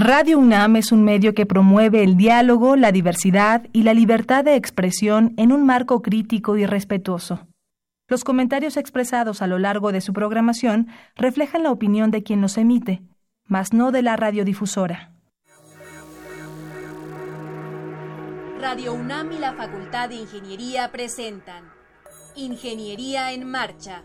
Radio UNAM es un medio que promueve el diálogo, la diversidad y la libertad de expresión en un marco crítico y respetuoso. Los comentarios expresados a lo largo de su programación reflejan la opinión de quien los emite, mas no de la radiodifusora. Radio UNAM y la Facultad de Ingeniería presentan Ingeniería en Marcha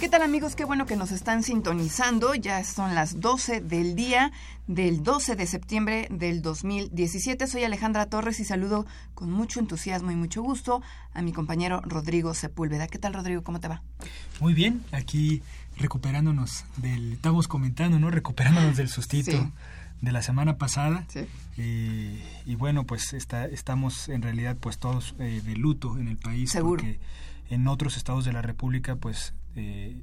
¿Qué tal amigos? Qué bueno que nos están sintonizando. Ya son las 12 del día del 12 de septiembre del 2017. Soy Alejandra Torres y saludo con mucho entusiasmo y mucho gusto a mi compañero Rodrigo Sepúlveda. ¿Qué tal Rodrigo? ¿Cómo te va? Muy bien, aquí recuperándonos del, estamos comentando, ¿no? Recuperándonos del sustito. de la semana pasada sí. eh, y bueno pues está, estamos en realidad pues todos eh, de luto en el país Seguro. porque en otros estados de la República pues eh,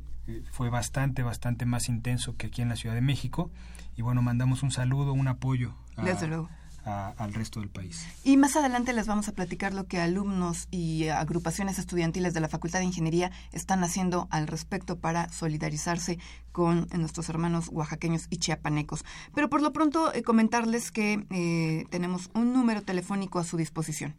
fue bastante, bastante más intenso que aquí en la Ciudad de México. Y bueno, mandamos un saludo, un apoyo a, Desde luego. A, al resto del país. Y más adelante les vamos a platicar lo que alumnos y agrupaciones estudiantiles de la Facultad de Ingeniería están haciendo al respecto para solidarizarse con nuestros hermanos oaxaqueños y chiapanecos. Pero por lo pronto eh, comentarles que eh, tenemos un número telefónico a su disposición.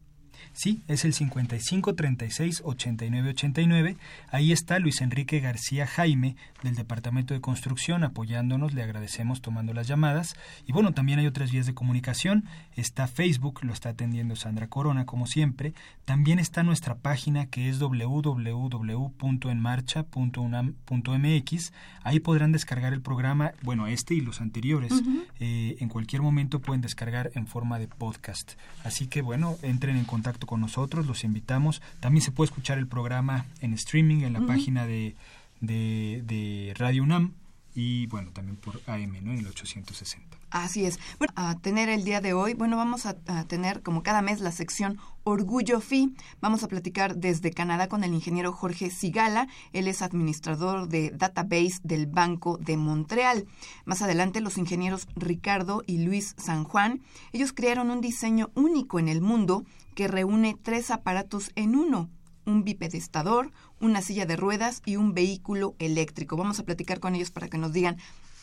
Sí, es el 55 36 89 89. Ahí está Luis Enrique García Jaime del Departamento de Construcción apoyándonos. Le agradecemos tomando las llamadas. Y bueno, también hay otras vías de comunicación. Está Facebook, lo está atendiendo Sandra Corona, como siempre. También está nuestra página que es www.enmarcha.unam.mx. Ahí podrán descargar el programa, bueno, este y los anteriores. Uh -huh. eh, en cualquier momento pueden descargar en forma de podcast. Así que bueno, entren en contacto con nosotros, los invitamos. También se puede escuchar el programa en streaming en la uh -huh. página de, de, de, Radio UNAM y bueno, también por AM, ¿no? En el 860. Así es. Bueno, a tener el día de hoy, bueno, vamos a, a, tener como cada mes la sección Orgullo FI. Vamos a platicar desde Canadá con el ingeniero Jorge Sigala. Él es administrador de database del Banco de Montreal. Más adelante, los ingenieros Ricardo y Luis San Juan, ellos crearon un diseño único en el mundo que reúne tres aparatos en uno un bipedestador, una silla de ruedas y un vehículo eléctrico. Vamos a platicar con ellos para que nos digan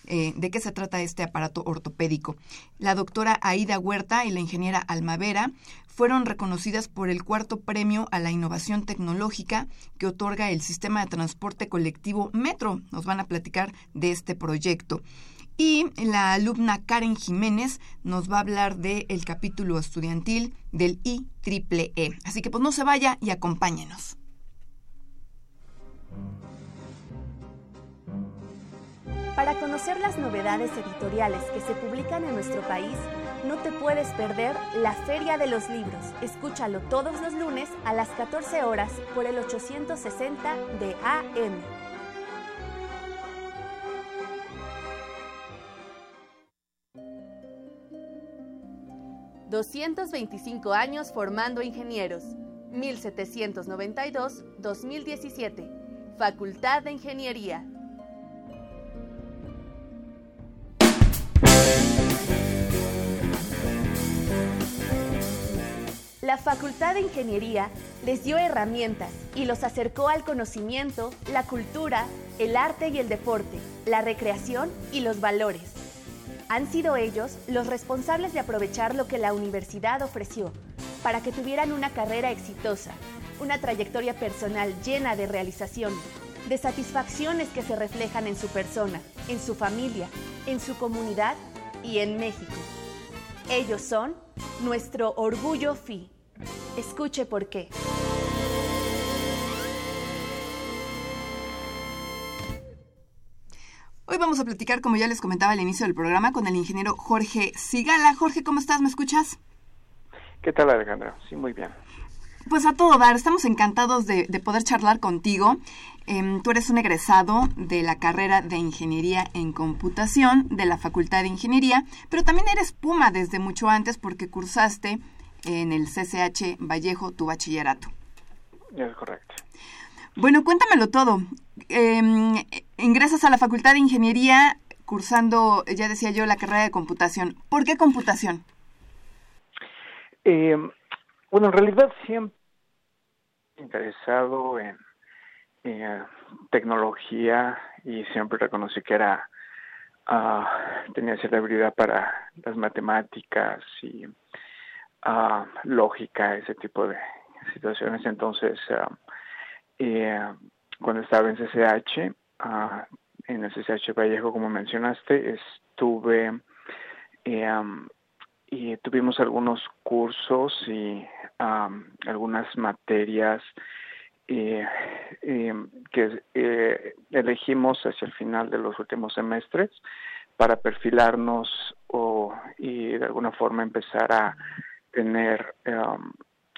eh, de qué se trata este aparato ortopédico. La doctora Aida Huerta y la ingeniera Almavera fueron reconocidas por el cuarto premio a la innovación tecnológica que otorga el sistema de transporte colectivo Metro. Nos van a platicar de este proyecto. Y la alumna Karen Jiménez nos va a hablar del el capítulo estudiantil del IEEE. E. Así que pues no se vaya y acompáñenos. Para conocer las novedades editoriales que se publican en nuestro país, no te puedes perder la Feria de los Libros. Escúchalo todos los lunes a las 14 horas por el 860 de AM. 225 años formando ingenieros. 1792-2017. Facultad de Ingeniería. La Facultad de Ingeniería les dio herramientas y los acercó al conocimiento, la cultura, el arte y el deporte, la recreación y los valores. Han sido ellos los responsables de aprovechar lo que la universidad ofreció para que tuvieran una carrera exitosa, una trayectoria personal llena de realización, de satisfacciones que se reflejan en su persona, en su familia, en su comunidad y en México. Ellos son nuestro orgullo FI. Escuche por qué. Vamos a platicar, como ya les comentaba al inicio del programa, con el ingeniero Jorge Sigala. Jorge, ¿cómo estás? ¿Me escuchas? ¿Qué tal, Alejandra? Sí, muy bien. Pues a todo dar, estamos encantados de, poder charlar contigo. Em, tú eres un egresado de la carrera de Ingeniería en Computación de la Facultad de Ingeniería, pero también eres Puma desde mucho antes porque cursaste en el CCH Vallejo tu bachillerato. Es correcto. Bueno, cuéntamelo todo. Em, ingresas a la Facultad de Ingeniería cursando, ya decía yo, la carrera de computación. ¿Por qué computación? Em, bueno, en realidad siempre interesado en, tecnología y siempre reconocí que era uh, tenía celebridad para las matemáticas y uh, lógica, ese tipo de situaciones. Entonces, uh, eh, cuando estaba en CCH, ah, en el CCH Vallejo, como mencionaste, estuve eh, y tuvimos algunos cursos y algunas materias eh, que elegimos hacia el final de los últimos semestres para perfilarnos o y de alguna forma empezar a tener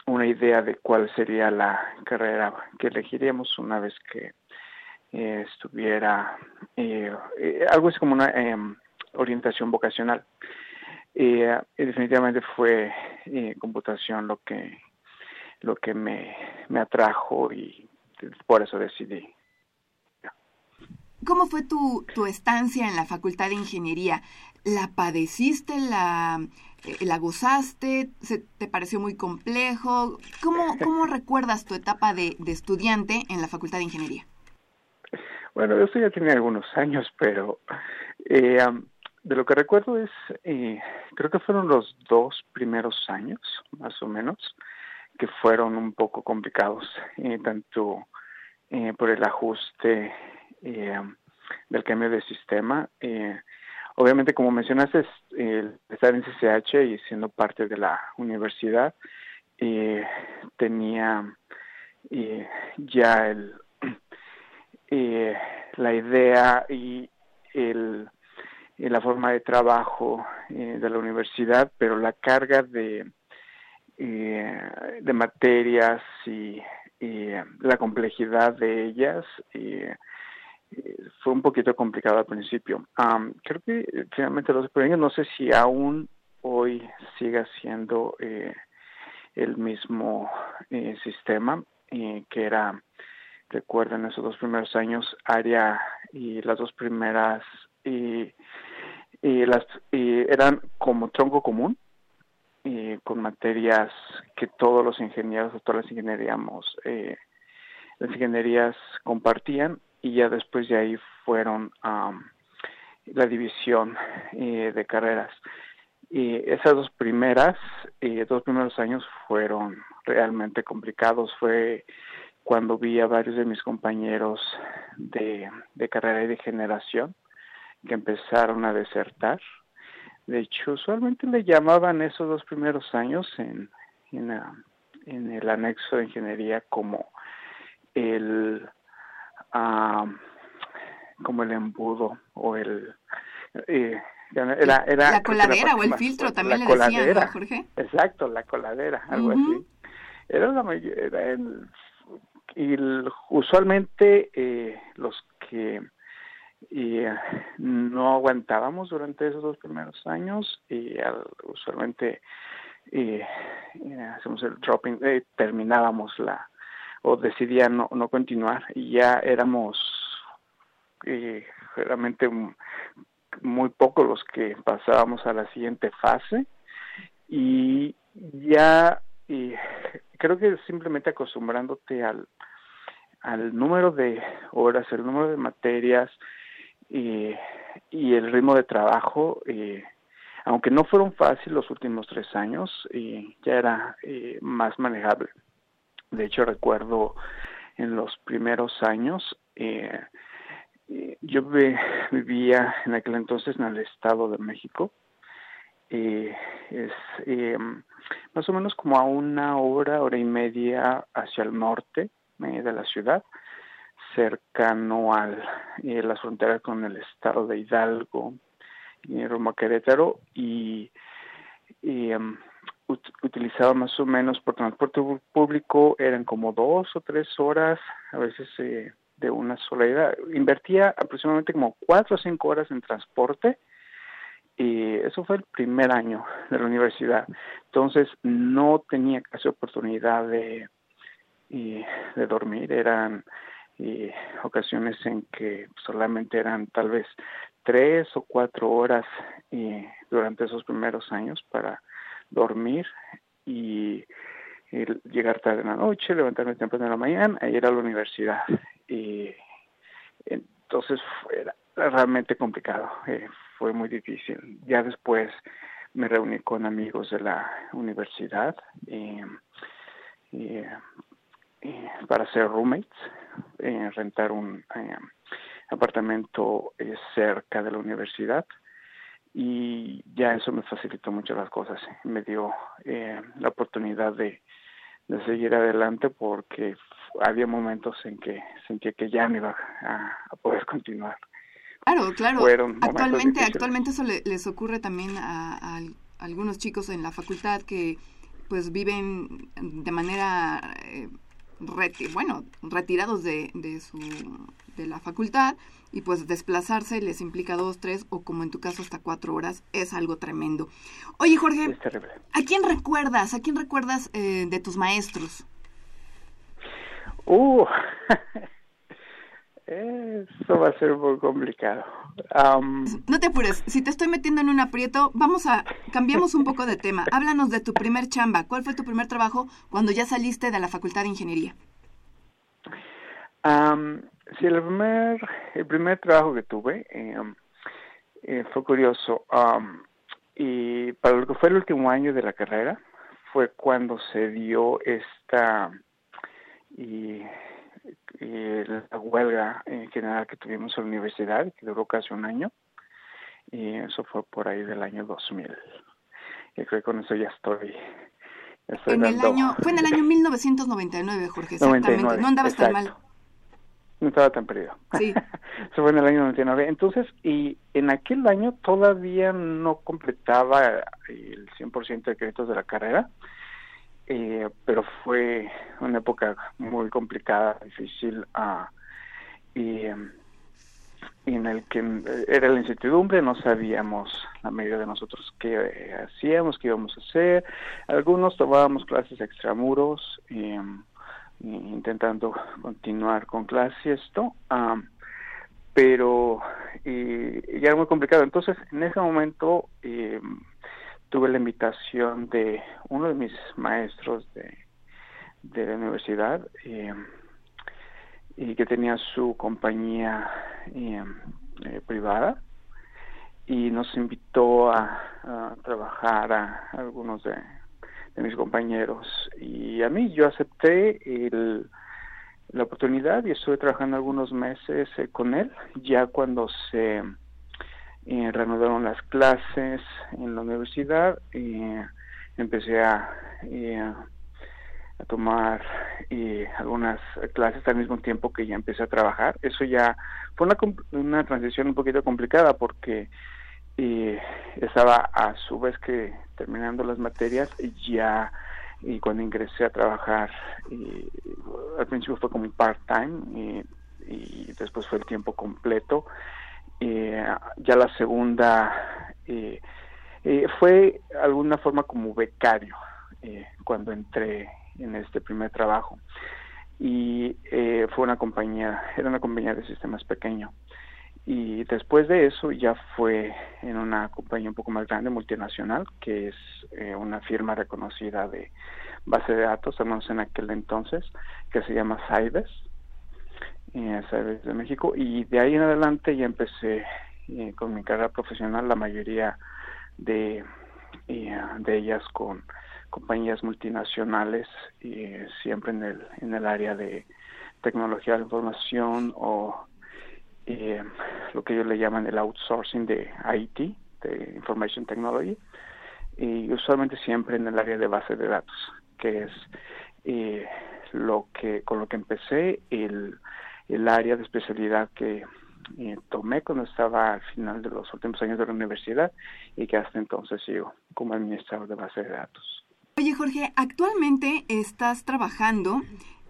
una idea de cuál sería la carrera que elegiríamos una vez que eh, estuviera eh, eh, algo así como una em, orientación vocacional. definitivamente fue computación lo que lo que me, me atrajo y por eso decidí. ¿Cómo fue tu, tu estancia en la Facultad de Ingeniería? ¿La padeciste? ¿La, la gozaste? ¿Se ¿Te pareció muy complejo? ¿Cómo, cómo recuerdas tu etapa de, de, estudiante en la Facultad de Ingeniería? Bueno, eso ya tiene algunos años, pero eh, de lo que recuerdo es, eh, creo que fueron los dos primeros años, más o menos, que fueron un poco complicados, tanto por el ajuste del cambio de sistema, Obviamente, como mencionaste, estar en CCH y siendo parte de la universidad, eh, tenía eh, ya el, eh, la idea y, el, la forma de trabajo de la universidad, pero la carga de, de materias y, la complejidad de ellas fue un poquito complicado al principio. creo que eh, finalmente los premios, no sé si aún hoy siga siendo eh, el mismo eh, sistema que era, recuerden, esos dos primeros años, área y las dos primeras y, las eran como tronco común y con materias que todos los ingenieros o todas las ingenierías las ingenierías compartían y ya después de ahí fueron la división eh, de carreras. Y esas dos primeras, eh, dos primeros años fueron realmente complicados. Fue cuando vi a varios de mis compañeros de, de carrera y de generación que empezaron a desertar. De hecho, usualmente le llamaban esos dos primeros años en, en, en el anexo de ingeniería como el como el embudo o el... Eh, era, era, la coladera o el filtro también le decían, Jorge? Exacto, la coladera, algo así. Era la era y usualmente eh, los que eh, no aguantábamos durante esos dos primeros años y usualmente eh, hacemos el dropping, terminábamos la o decidía no, no continuar y ya éramos eh, realmente muy pocos los que pasábamos a la siguiente fase y ya creo que simplemente acostumbrándote al, al número de horas, el número de materias y, y el ritmo de trabajo, eh, aunque no fueron fáciles los últimos tres años, ya era eh, más manejable. De hecho, recuerdo en los primeros años, eh, eh, yo vivía en aquel entonces en el Estado de México. Eh, es más o menos como a una hora, hora y media hacia el norte de la ciudad. cercano al eh, las fronteras con el estado de Hidalgo y Roma Querétaro y, em, utilizaba más o menos por transporte público eran como dos o tres horas a veces eh, de una sola ida invertía aproximadamente como cuatro o cinco horas en transporte y eso fue el primer año de la universidad entonces no tenía casi oportunidad de de dormir eran y ocasiones en que solamente eran tal vez tres o cuatro horas durante esos primeros años para dormir y, llegar tarde en la noche, levantarme temprano en la mañana e ir a la universidad. Y entonces fue realmente complicado, eh, fue muy difícil. Ya después me reuní con amigos de la universidad y, y para ser roommates, eh, rentar un eh, apartamento eh, cerca de la universidad y ya eso me facilitó mucho las cosas, me dio la oportunidad de, seguir adelante porque había momentos en que sentía que ya me iba a, poder continuar. Claro, claro. actualmente, actualmente eso les ocurre también a, a algunos chicos en la facultad que pues viven de manera bueno, retirados de, de, su, de la facultad y pues desplazarse les implica dos, tres o como en tu caso hasta cuatro horas es algo tremendo. Oye Jorge, ¿a quién recuerdas? ¿A quién recuerdas eh, de tus maestros? Uh, Eso va a ser muy complicado. no te apures, si te estoy metiendo en un aprieto, vamos a, cambiamos un poco de tema. Háblanos de tu primer chamba. ¿Cuál fue tu primer trabajo cuando ya saliste de la Facultad de Ingeniería? sí, el primer, el primer trabajo que tuve em, eh, fue curioso. y para lo que fue el último año de la carrera, fue cuando se dio esta... Y y la huelga en general que tuvimos en la universidad, que duró casi un año, y eso fue por ahí del año 2000. Y creo que con eso ya estoy. en el año, fue en el año 1999, Jorge, exactamente. no andabas tan mal. No estaba tan perdido. Sí. eso fue en el año 99. Entonces, y en aquel año todavía no completaba el 100% de créditos de la carrera eh, pero fue una época muy complicada, difícil, uh, y, en el que era la incertidumbre, no sabíamos la mayoría de nosotros qué hacíamos, qué íbamos a hacer. Algunos tomábamos clases extramuros, intentando continuar con clases, esto, pero y, ya era muy complicado. Entonces, en ese momento, eh, tuve la invitación de uno de mis maestros de, de la universidad eh, y que tenía su compañía eh, eh, privada y nos invitó a, trabajar a, algunos de, mis compañeros. Y a mí yo acepté el, la oportunidad y estuve trabajando algunos meses con él ya cuando se eh, reanudaron las clases en la universidad y empecé a, a tomar algunas clases al mismo tiempo que ya empecé a trabajar. Eso ya fue una, una transición un poquito complicada porque estaba a su vez que terminando las materias ya y cuando ingresé a trabajar al principio fue como part-time y, y después fue el tiempo completo eh, ya la segunda eh, eh, fue alguna forma como becario eh, cuando entré en este primer trabajo. Y fue una compañía era una compañía de sistemas pequeño. Y después de eso ya fue en una compañía un poco más grande multinacional que es una firma reconocida de base de datos al en aquel entonces que se llama Cybes eh, de México y de ahí en adelante ya empecé eh, con mi carrera profesional la mayoría de eh, de ellas con compañías multinacionales y siempre en el en el área de tecnología de información o eh, lo que ellos le llaman el outsourcing de IT de information technology y usualmente siempre en el área de base de datos que es lo que con lo que empecé el el área de especialidad que eh, tomé cuando estaba al final de los últimos años de la universidad y que hasta entonces sigo como administrador de base de datos. Oye Jorge, actualmente estás trabajando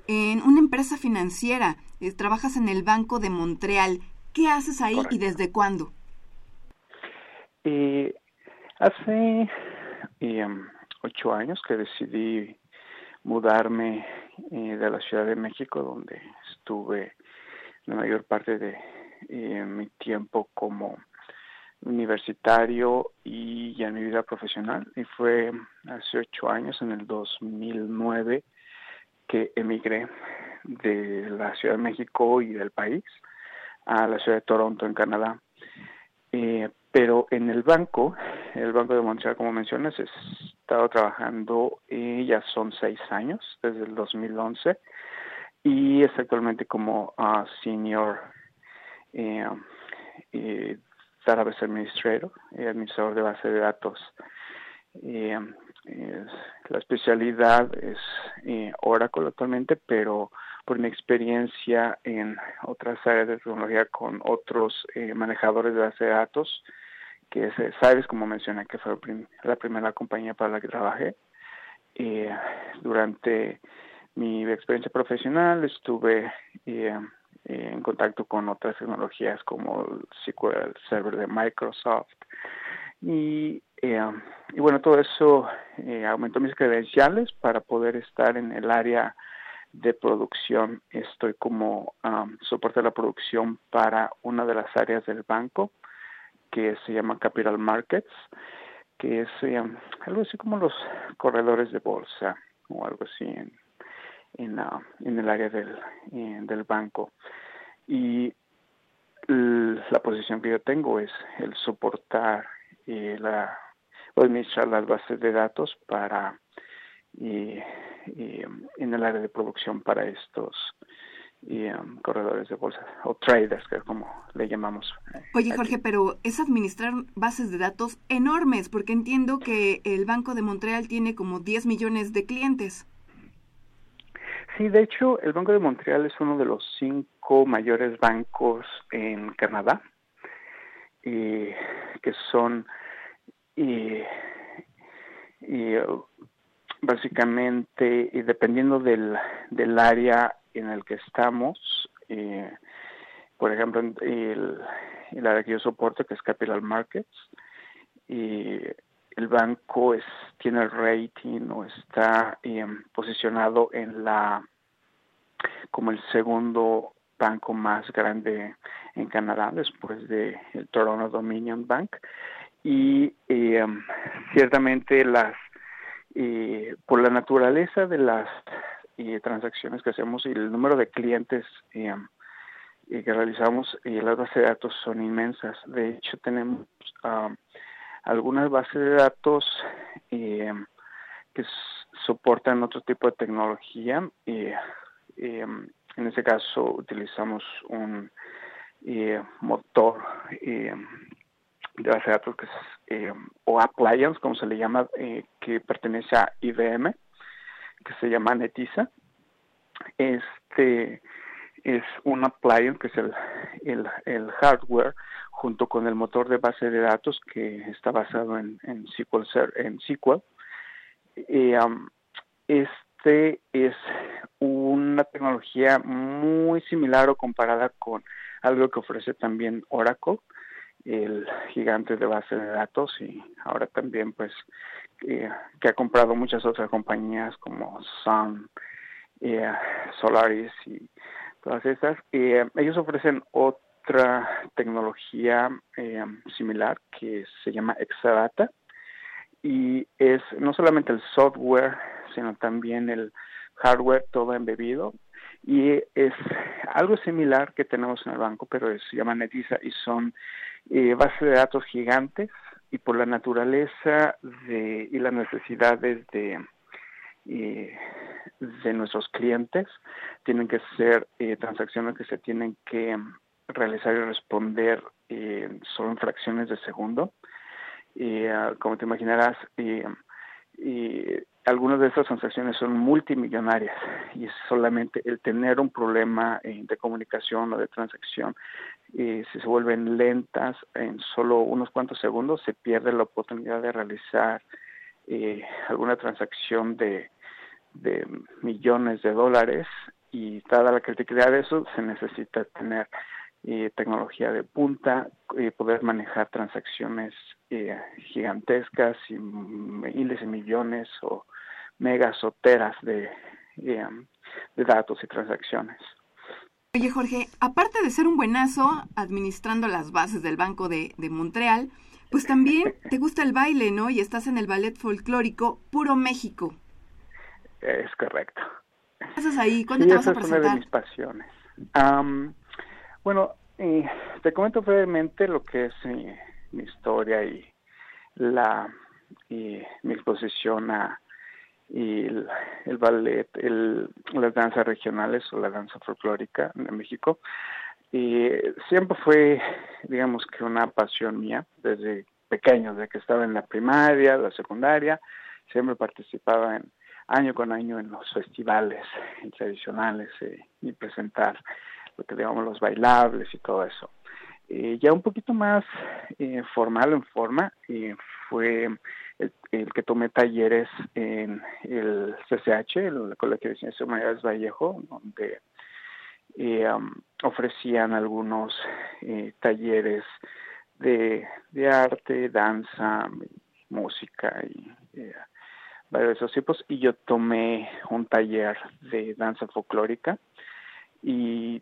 en una empresa financiera, eh, trabajas en el Banco de Montreal. ¿Qué haces ahí y desde cuándo? Eh, hace ocho años que decidí mudarme de la Ciudad de México, donde estuve la mayor parte de en mi tiempo como universitario y ya en mi vida profesional. Y fue hace ocho años, en el 2009, que emigré de la Ciudad de México y del país a la ciudad de Toronto, en Canadá. Eh, pero en el banco, el Banco de Montreal, como mencionas, he estado trabajando, eh, ya son seis años, desde el 2011, y es actualmente como uh, senior eh, eh, Database Administrator, eh, administrador de base de datos. Eh, la especialidad es eh, Oracle actualmente, pero por mi experiencia en otras áreas de tecnología con otros manejadores de base de datos, que es Sabes, como mencioné, que fue la primera compañía para la que trabajé. durante mi experiencia profesional estuve eh, en contacto con otras tecnologías como el SQL Server de Microsoft. Y, eh, bueno, todo eso eh, aumentó mis credenciales para poder estar en el área de producción. Estoy como um, soporte de la producción para una de las áreas del banco que se llama Capital Markets, que es algo así como los corredores de bolsa o algo así en, en, en el área del, del banco. Y la posición que yo tengo es el soportar eh, la o administrar las bases de datos para en el área de producción para estos um, corredores de bolsa o traders, que como le llamamos. Eh, Oye, Jorge, pero es administrar bases de datos enormes, porque entiendo que el Banco de Montreal tiene como 10 millones de clientes. Sí, de hecho, el Banco de Montreal es uno de los cinco mayores bancos en Canadá, y que son y, básicamente, y dependiendo del, área en el que estamos, por ejemplo, el, el área que yo soporto, que es Capital Markets, y el banco es, tiene el rating o está em, posicionado en la como el segundo banco más grande en Canadá después de el Toronto Dominion Bank. Y em, ciertamente las eh, por la naturaleza de las eh, transacciones que hacemos y el número de clientes em, que realizamos y las bases de datos son inmensas. De hecho tenemos algunas bases de datos eh, que soportan otro tipo de tecnología. Eh, en este caso utilizamos un eh, motor de base de datos que es, o appliance, como se le llama, que pertenece a IBM, que se llama Netisa. Este es un appliance que es el, el hardware junto con el motor de base de datos que está basado en, en SQL. En SQL. Este es una tecnología muy similar o comparada con algo que ofrece también Oracle, el gigante de base de datos y ahora también pues que ha comprado muchas otras compañías como Sun, eh, Solaris y todas esas. Eh, ellos ofrecen otro otra tecnología eh, similar que se llama Exadata. Y es no solamente el software, sino también el hardware todo embebido. Y es algo similar que tenemos en el banco, pero se llama Netisa y son eh, bases de datos gigantes. Y por la naturaleza de, y las necesidades de, eh, de nuestros clientes tienen que ser eh, transacciones que se tienen que realizar y responder eh, solo en fracciones de segundo. Ah, como te imaginarás, y algunas de esas transacciones son multimillonarias y es solamente el tener un problema eh, de comunicación o de transacción, eh, si se vuelven lentas en solo unos cuantos segundos, se pierde la oportunidad de realizar eh, alguna transacción de, de millones de dólares y dada la criticidad de eso se necesita tener eh, tecnología de punta, eh, poder manejar transacciones eh, gigantescas y miles de millones o megas o teras de, de datos y transacciones. Oye Jorge, aparte de ser un buenazo administrando las bases del Banco de, de Montreal, pues también te gusta el baile, ¿no? Y estás en el ballet folclórico Puro México. Es correcto. ¿Qué haces ahí? ¿Cuándo te vas a presentar? Es una de mis pasiones. Bueno, te comento brevemente lo que es mi, historia y la y mi exposición a el, ballet, el, las danzas regionales o la danza folclórica en México. Y siempre fue, digamos que una pasión mía desde pequeño, desde que estaba en la primaria, la secundaria, siempre participaba en año con año en los festivales tradicionales eh, y presentar que llamamos los bailables y todo eso. Eh, ya un poquito más eh, formal en forma eh, fue el, que tomé talleres en el CCH, el Colegio de Ciencias Humanidades Vallejo, donde ofrecían algunos talleres de, de, arte, danza, música y varios de esos tipos. Y yo tomé un taller de danza folclórica y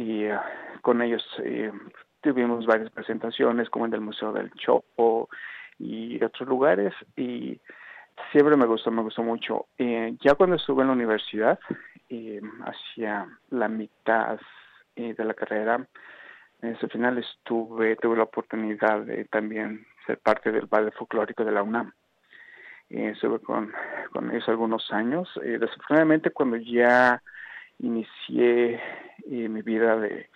y eh, con ellos eh, tuvimos varias presentaciones como en el Museo del Chopo y otros lugares y siempre me gustó, me gustó mucho. Eh, ya cuando estuve en la universidad, hacia la mitad de la carrera, en ese final estuve, tuve la oportunidad de también ser parte del ballet folclórico de la UNAM. estuve con, con ellos algunos años. desafortunadamente cuando ya inicié eh, mi vida de,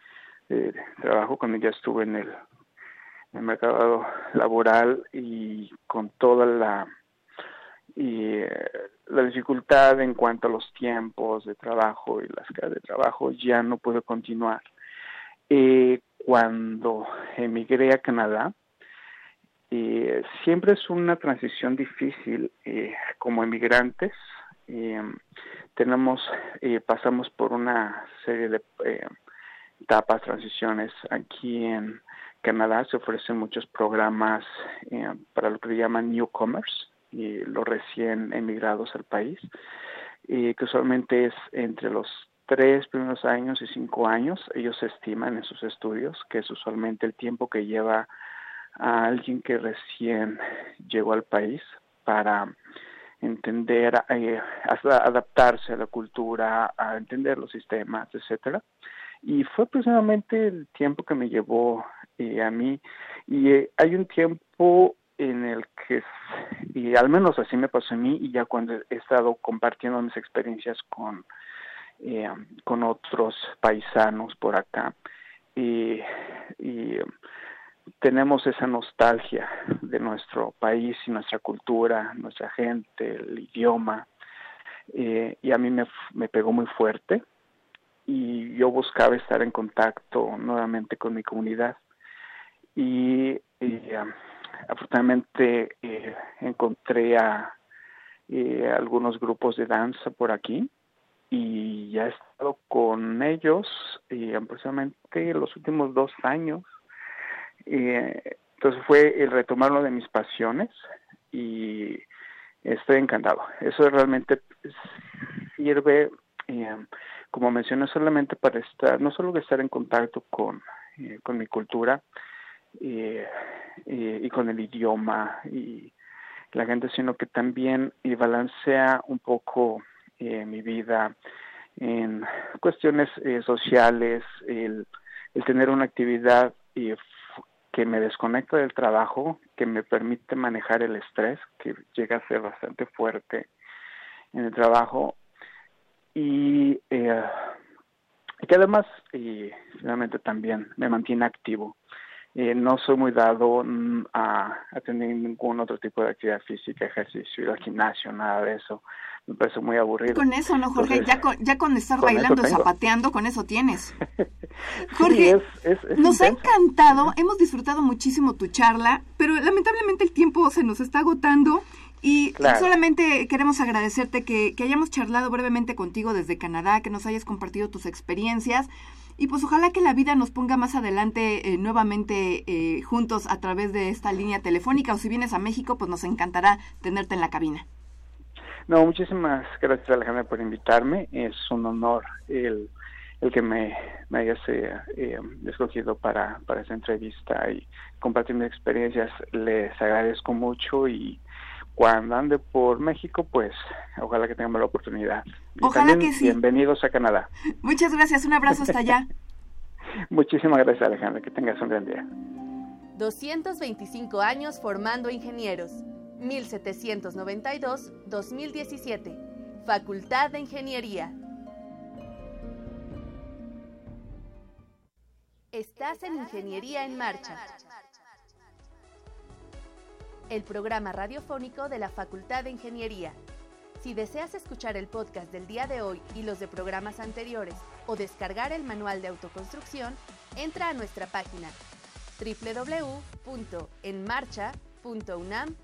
trabajo cuando ya estuve en el, mercado laboral y con toda la eh, la dificultad en cuanto a los tiempos de trabajo y las cargas de trabajo ya no pude continuar. Eh, cuando emigré a Canadá, siempre es una transición difícil como emigrantes tenemos eh, pasamos por una serie de eh, etapas transiciones aquí en Canadá. Se ofrecen muchos programas eh, para lo que llaman newcomers y los recién emigrados al país que usualmente es entre los tres primeros años y cinco años. Ellos estiman en sus estudios que es usualmente el tiempo que lleva a alguien que recién llegó al país para entender, eh, adaptarse a la cultura, a entender los sistemas, etcétera. Y fue precisamente el tiempo que me llevó eh, a mí. Y eh, hay un tiempo en el que, y al menos así me pasó a mí, y ya cuando he estado compartiendo mis experiencias con, con otros paisanos por acá, y tenemos esa nostalgia de nuestro país y nuestra cultura, nuestra gente, el idioma, eh, y a mí me, me pegó muy fuerte y yo buscaba estar en contacto nuevamente con mi comunidad y, um, afortunadamente eh, encontré a eh, algunos grupos de danza por aquí y ya he estado con ellos y aproximadamente los últimos dos años eh, entonces fue el retomar una de mis pasiones y estoy encantado. Eso realmente sirve, eh, como mencioné, solamente para estar, no solo estar en contacto con, eh, con mi cultura y con el idioma y la gente, sino que también balancea un poco mi vida en cuestiones sociales, el, el tener una actividad que me desconecta del trabajo, que me permite manejar el estrés, que llega a ser bastante fuerte en el trabajo, y eh, que además, y finalmente también me mantiene activo. eh, no soy muy dado mm, a, a, tener ningún otro tipo de actividad física, ejercicio, ir al gimnasio, nada de eso. Me parece muy aburrido. Con eso, ¿no, Jorge? ya, con, ya con estar bailando, zapateando, con eso tienes. Jorge, nos ha encantado, hemos disfrutado muchísimo tu charla, pero lamentablemente el tiempo se nos está agotando. Y solamente queremos agradecerte que, que hayamos charlado brevemente contigo desde Canadá, que nos hayas compartido tus experiencias. Y pues ojalá que la vida nos ponga más adelante eh, nuevamente eh, juntos a través de esta línea telefónica o si vienes a México, pues nos encantará tenerte en la cabina. No, muchísimas gracias Alejandra por invitarme. Es un honor el, el que me, me hayas eh, escogido para, para esta entrevista y compartir mis experiencias. Les agradezco mucho y cuando ande por México, pues ojalá que tengamos la oportunidad. ojalá que sí. Bienvenidos a Canadá. Muchas gracias, un abrazo hasta allá. Muchísimas gracias, Alejandra, que tengas un gran día. 225 años formando ingenieros. 1792-2017. Facultad de Ingeniería. Estás en Ingeniería en Marcha el programa radiofónico de la Facultad de Ingeniería. Si deseas escuchar el podcast del día de hoy y los de programas anteriores o descargar el manual de autoconstrucción, entra a nuestra página www.enmarcha.unam.mx.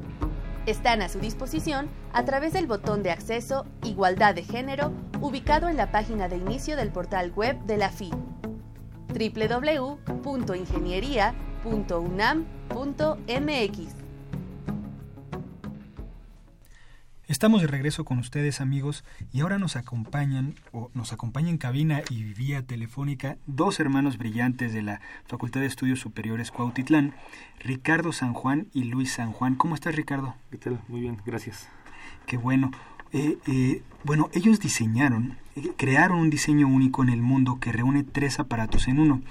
Están a su disposición a través del botón de acceso Igualdad de Género ubicado en la página de inicio del portal web de la FI www.ingeniería.unam.mx Estamos de regreso con ustedes amigos y ahora nos acompañan o nos acompaña en cabina y vía telefónica dos hermanos brillantes de la Facultad de Estudios Superiores Cuautitlán, Ricardo San Juan y Luis San Juan. ¿Cómo estás Ricardo? ¿Qué tal? Muy bien, gracias. Qué bueno. Eh, eh, bueno, ellos diseñaron, eh, crearon un diseño único en el mundo que reúne tres aparatos en uno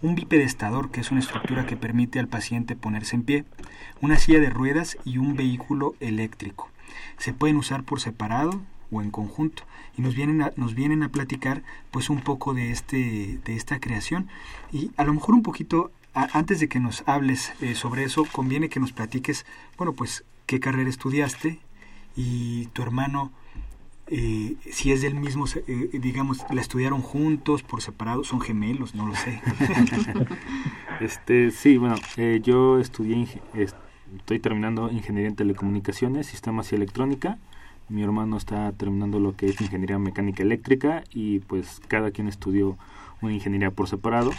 un bipedestador, que es una estructura que permite al paciente ponerse en pie, una silla de ruedas y un vehículo eléctrico se pueden usar por separado o en conjunto. Y nos vienen a, nos vienen a platicar pues un poco de este de esta creación. Y a lo mejor un poquito antes de que nos hables eh, sobre eso conviene que nos platiques bueno pues qué carrera estudiaste y tu hermano eh, si es del mismo, eh, digamos, la estudiaron juntos, por separado, son gemelos, no lo sé. este, sí, bueno, yo estudié, estoy terminando ingeniería en telecomunicaciones, sistemas y electrónica. Mi hermano está terminando lo que es ingeniería mecánica eléctrica y pues cada quien estudió una ingeniería por separado.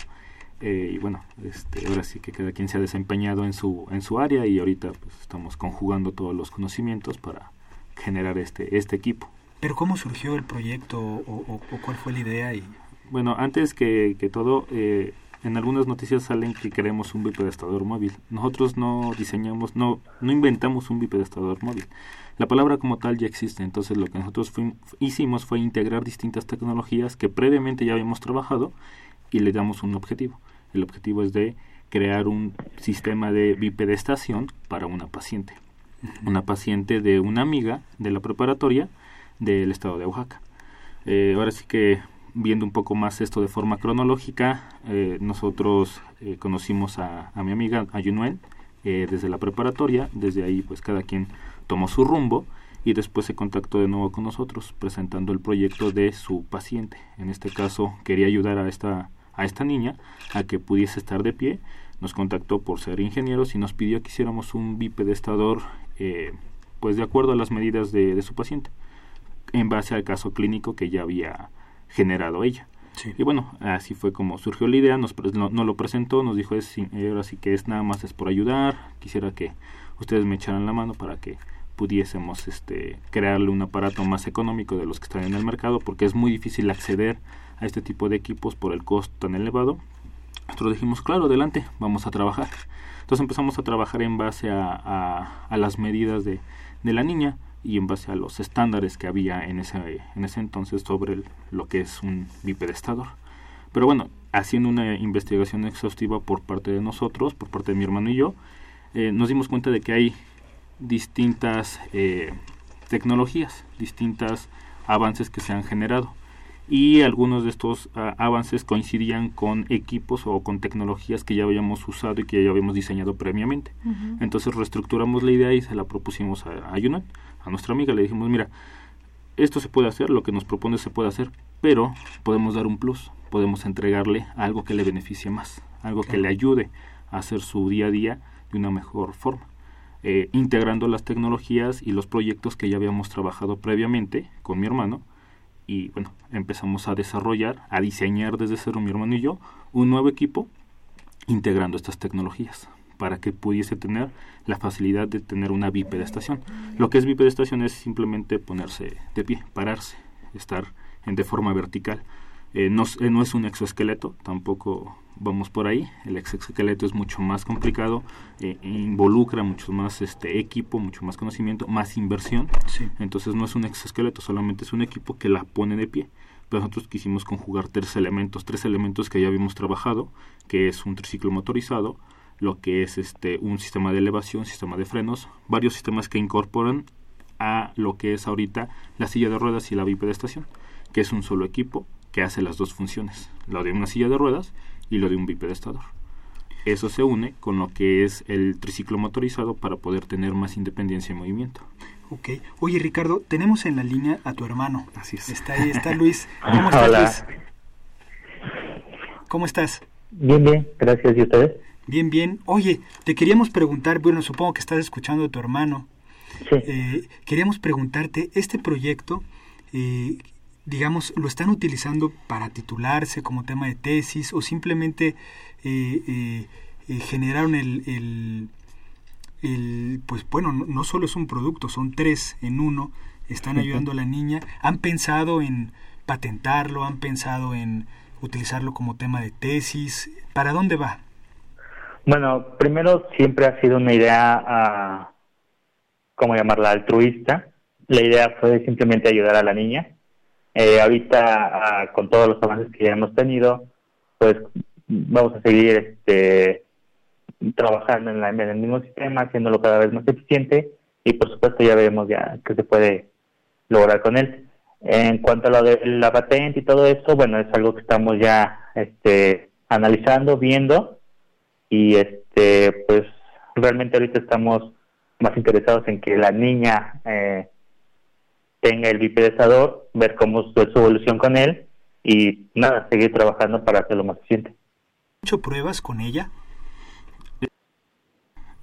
Eh, y bueno, este, ahora sí que cada quien se ha desempeñado en su, en su área y ahorita pues, estamos conjugando todos los conocimientos para generar este, este equipo. ¿Pero cómo surgió el proyecto o, cuál fue la idea? Y... Bueno, antes que, que todo, eh, en algunas noticias salen que queremos un bipedestador móvil. Nosotros no diseñamos, no, no inventamos un bipedestador móvil. La palabra como tal ya existe, entonces lo que nosotros hicimos fue integrar distintas tecnologías que previamente ya habíamos trabajado y le damos un objetivo. El objetivo es de crear un sistema de bipedestación para una paciente. Una paciente de una amiga de la preparatoria del estado de Oaxaca. Eh, ahora sí que viendo un poco más esto de forma cronológica, eh, nosotros eh, conocimos a, mi amiga, a Yunuen, eh, desde la preparatoria, desde ahí pues cada quien tomó su rumbo y después se contactó de nuevo con nosotros presentando el proyecto de su paciente. En este caso quería ayudar a esta, a esta niña a que pudiese estar de pie, nos contactó por ser ingenieros y nos pidió que hiciéramos un bipedestador pues de acuerdo a las medidas de su paciente en base al caso clínico que ya había generado ella. Y bueno, así fue como surgió la idea, nos, no, lo presentó, nos dijo, es, ahora sí que es nada más es por ayudar, quisiera que ustedes me echaran la mano para que pudiésemos este, crearle un aparato más económico de los que están en el mercado, porque es muy difícil acceder a este tipo de equipos por el costo tan elevado. Nosotros dijimos, claro, adelante, vamos a trabajar. Entonces empezamos a trabajar en base a, a, las medidas de, de, la niña y en base a los estándares que había en ese, en ese entonces sobre lo que es un bipedestador. Pero bueno, haciendo una investigación exhaustiva por parte de nosotros, por parte de mi hermano y yo, eh, nos dimos cuenta de que hay distintas eh, tecnologías, distintos avances que se han generado y algunos de estos ah, avances coincidían con equipos o con tecnologías que ya habíamos usado y que ya habíamos diseñado previamente. Entonces reestructuramos la idea y se la propusimos a, a a nuestra amiga, le dijimos, mira, esto se puede hacer, lo que nos propone se puede hacer, pero podemos dar un plus, podemos entregarle algo que le beneficie más, algo que le ayude a hacer su día a día de una mejor forma. Eh, integrando las tecnologías y los proyectos que ya habíamos trabajado previamente con mi hermano y bueno, empezamos a desarrollar, a diseñar desde cero mi hermano y yo un nuevo equipo integrando estas tecnologías para que pudiese tener la facilidad de tener una bipedestación. Lo que es bipedestación es simplemente ponerse de pie, pararse, estar en, de forma vertical. Eh, no, eh, no, es un exoesqueleto, tampoco vamos por ahí. El exoesqueleto es mucho más complicado, eh, involucra mucho más este equipo, mucho más conocimiento, más inversión. Entonces no es un exoesqueleto, solamente es un equipo que la pone de pie. Pero nosotros quisimos conjugar tres elementos, tres elementos que ya habíamos trabajado, que es un triciclo motorizado, lo que es este un sistema de elevación, sistema de frenos, varios sistemas que incorporan a lo que es ahorita la silla de ruedas y la bipedestación, que es un solo equipo que hace las dos funciones, lo de una silla de ruedas y lo de un bipedestador. Eso se une con lo que es el triciclo motorizado para poder tener más independencia y movimiento. Ok. Oye, Ricardo, tenemos en la línea a tu hermano. Así es. Está ahí, está Luis. ¿Cómo estás, Luis? ¿Cómo estás? Bien, bien. Gracias. ¿Y ustedes? Bien, bien. Oye, te queríamos preguntar, bueno, supongo que estás escuchando a tu hermano. Sí. Eh, queríamos preguntarte, este proyecto, eh, digamos, lo están utilizando para titularse como tema de tesis o simplemente eh, eh, eh, generaron el, el, pues bueno, no, solo es un producto, son tres en uno, están ayudando a la niña, han pensado en patentarlo, han pensado en utilizarlo como tema de tesis, ¿para dónde va? Bueno, primero siempre ha sido una idea, uh, ¿cómo llamarla? Altruista. La idea fue simplemente ayudar a la niña eh, ahorita, ah, con todos los avances que ya hemos tenido, pues vamos a seguir este, trabajando en, el mismo sistema, haciéndolo cada vez más eficiente y por supuesto ya vemos ya que se puede lograr con él. En cuanto a lo de la patente y todo eso, bueno, es algo que estamos ya este, analizando, viendo y este, pues realmente ahorita estamos más interesados en que la niña eh, tenga el bipedestador, ver cómo es su evolución con él y nada, seguir trabajando para hacerlo más eficiente. ¿Hecho pruebas con ella?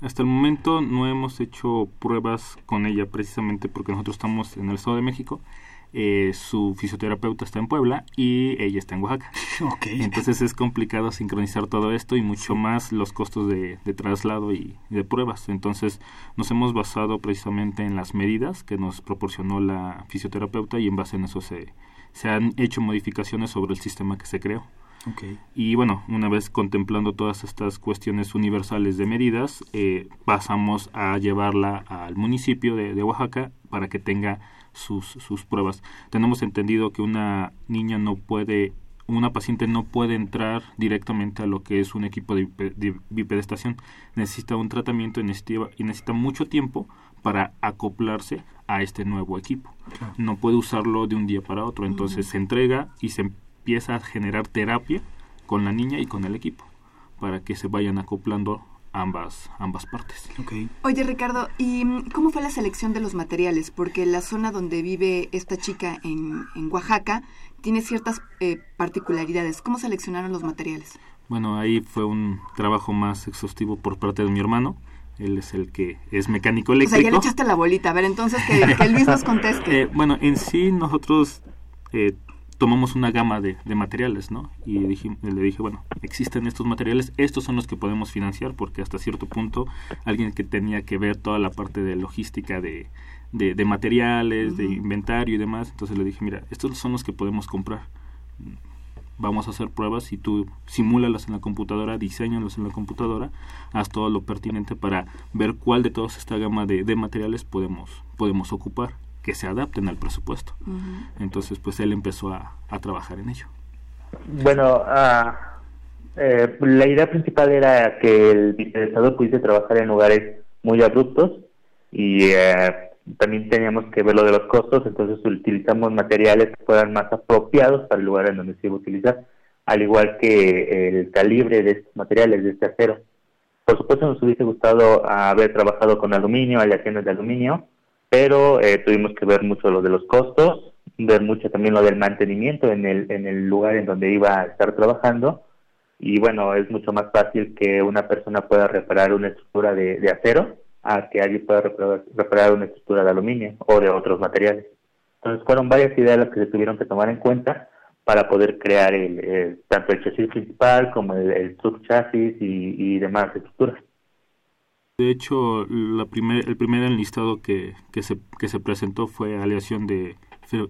Hasta el momento no hemos hecho pruebas con ella precisamente porque nosotros estamos en el Estado de México eh, su fisioterapeuta está en Puebla y ella está en Oaxaca. Okay. Entonces es complicado sincronizar todo esto y mucho más los costos de, traslado y de pruebas. Entonces nos hemos basado precisamente en las medidas que nos proporcionó la fisioterapeuta y en base en eso se, se han hecho modificaciones sobre el sistema que se creó. Okay. Y bueno, una vez contemplando todas estas cuestiones universales de medidas, eh, pasamos a llevarla al municipio de, de Oaxaca para que tenga sus, sus pruebas. Tenemos entendido que una niña no puede una paciente no puede entrar directamente a lo que es un equipo de, bipedestación. Necesita un tratamiento y necesita, y necesita mucho tiempo para acoplarse a este nuevo equipo. No puede usarlo de un día para otro. Entonces se entrega y se empieza a generar terapia con la niña y con el equipo para que se vayan acoplando ambas, ambas partes. Oye Ricardo, ¿y cómo fue la selección de los materiales? Porque la zona donde vive esta chica en, en Oaxaca tiene ciertas eh, particularidades. ¿Cómo seleccionaron los materiales? Bueno, ahí fue un trabajo más exhaustivo por parte de mi hermano. Él es el que es mecánico eléctrico. O sea, ya le echaste la bolita. A ver, entonces que, Luis nos conteste. Eh, bueno, en sí nosotros eh, tomamos una gama de, materiales, ¿no? Y le dije, bueno, existen estos materiales, estos son los que podemos financiar, porque hasta cierto punto alguien que tenía que ver toda la parte de logística de, de, materiales, de inventario y demás, entonces le dije, mira, estos son los que podemos comprar. Vamos a hacer pruebas y tú simúlalas en la computadora, diseñalas en la computadora, haz todo lo pertinente para ver cuál de toda esta gama de, de materiales podemos, podemos ocupar que se adapten al presupuesto. Entonces, pues él empezó a, trabajar en ello. Bueno, uh, eh, la idea principal era que el vicepresidente pudiese trabajar en lugares muy abruptos y eh, también teníamos que ver lo de los costos, entonces utilizamos materiales que fueran más apropiados para el lugar en donde se iba a utilizar, al igual que el calibre de estos materiales, de este acero. Por supuesto nos hubiese gustado haber trabajado con aluminio, aleaciones de aluminio, pero eh, tuvimos que ver mucho lo de los costos, ver mucho también lo del mantenimiento en el, en el lugar en donde iba a estar trabajando y bueno, es mucho más fácil que una persona pueda reparar una estructura de, acero a que alguien pueda reparar, una estructura de aluminio o de otros materiales. Entonces fueron varias ideas las que se tuvieron que tomar en cuenta para poder crear el, tanto el chasis principal como el, el subchasis y, y demás estructuras. De hecho, la primer, el primer enlistado que, que, se, que se presentó fue aleación de,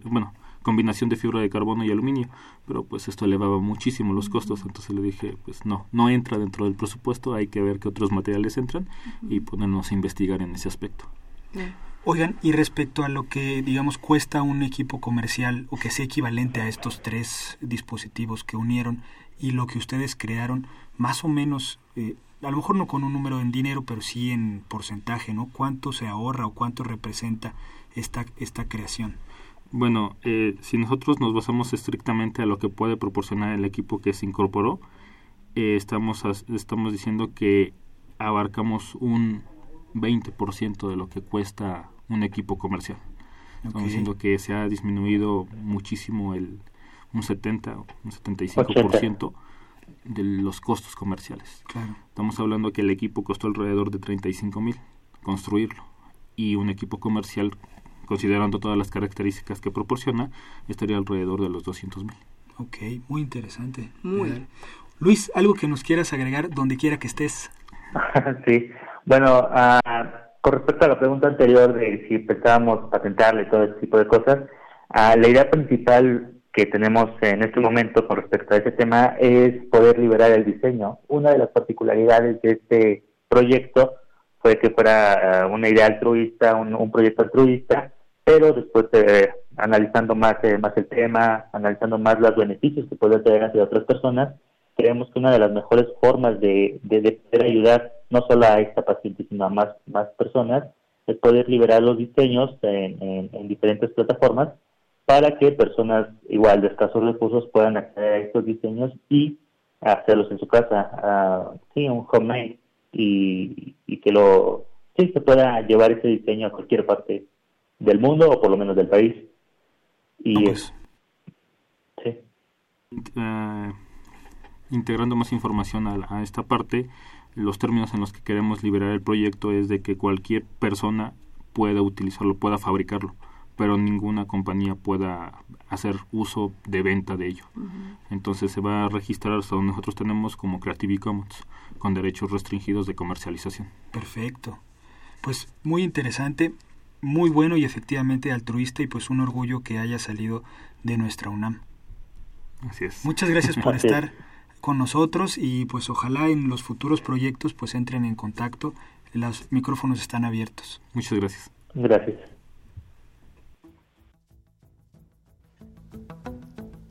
bueno, combinación de fibra de carbono y aluminio, pero pues esto elevaba muchísimo los costos, entonces le dije, pues no, no entra dentro del presupuesto, hay que ver qué otros materiales entran y ponernos a investigar en ese aspecto. Oigan, y respecto a lo que, digamos, cuesta un equipo comercial o que sea equivalente a estos tres dispositivos que unieron y lo que ustedes crearon, más o menos, eh, a lo mejor no con un número en dinero, pero sí en porcentaje, ¿no? ¿Cuánto se ahorra o cuánto representa esta, esta creación? Bueno, eh, si nosotros nos basamos estrictamente a lo que puede proporcionar el equipo que se incorporó, eh, estamos, estamos diciendo que abarcamos un 20% de lo que cuesta un equipo comercial. Estamos diciendo que se ha disminuido muchísimo el un 70, un 75% de los costos comerciales. Estamos hablando que el equipo costó alrededor de 35 mil construirlo y un equipo comercial, considerando todas las características que proporciona, estaría alrededor de los 200 mil. Ok, muy interesante. Muy. Luis, algo que nos quieras agregar donde quiera que estés. sí, bueno, uh, con respecto a la pregunta anterior de si pensábamos patentarle todo ese tipo de cosas, uh, la idea principal que tenemos en este momento con respecto a ese tema es poder liberar el diseño. Una de las particularidades de este proyecto fue que fuera uh, una idea altruista, un, proyecto altruista, pero después eh, analizando más, eh, más el tema, analizando más los beneficios que puede tener hacia otras personas, creemos que una de las mejores formas de, de, poder ayudar no solo a esta paciente, sino a más, más personas, es poder liberar los diseños en, en diferentes plataformas para que personas igual de escasos recursos puedan acceder a estos diseños y hacerlos en su casa, sí, un homemade y, y que lo sí se pueda llevar ese diseño a cualquier parte del mundo o por lo menos del país. Y pues, sí. Eh, integrando más información a, a esta parte, los términos en los que queremos liberar el proyecto es de que cualquier persona pueda utilizarlo, pueda fabricarlo pero ninguna compañía pueda hacer uso de venta de ello. Entonces se va a registrar hasta donde nosotros tenemos como Creative Commons, con derechos restringidos de comercialización. Perfecto. Pues muy interesante, muy bueno y efectivamente altruista y pues un orgullo que haya salido de nuestra UNAM. Así es. Muchas gracias por estar con nosotros y pues ojalá en los futuros proyectos pues entren en contacto. Los micrófonos están abiertos. Muchas gracias. Gracias.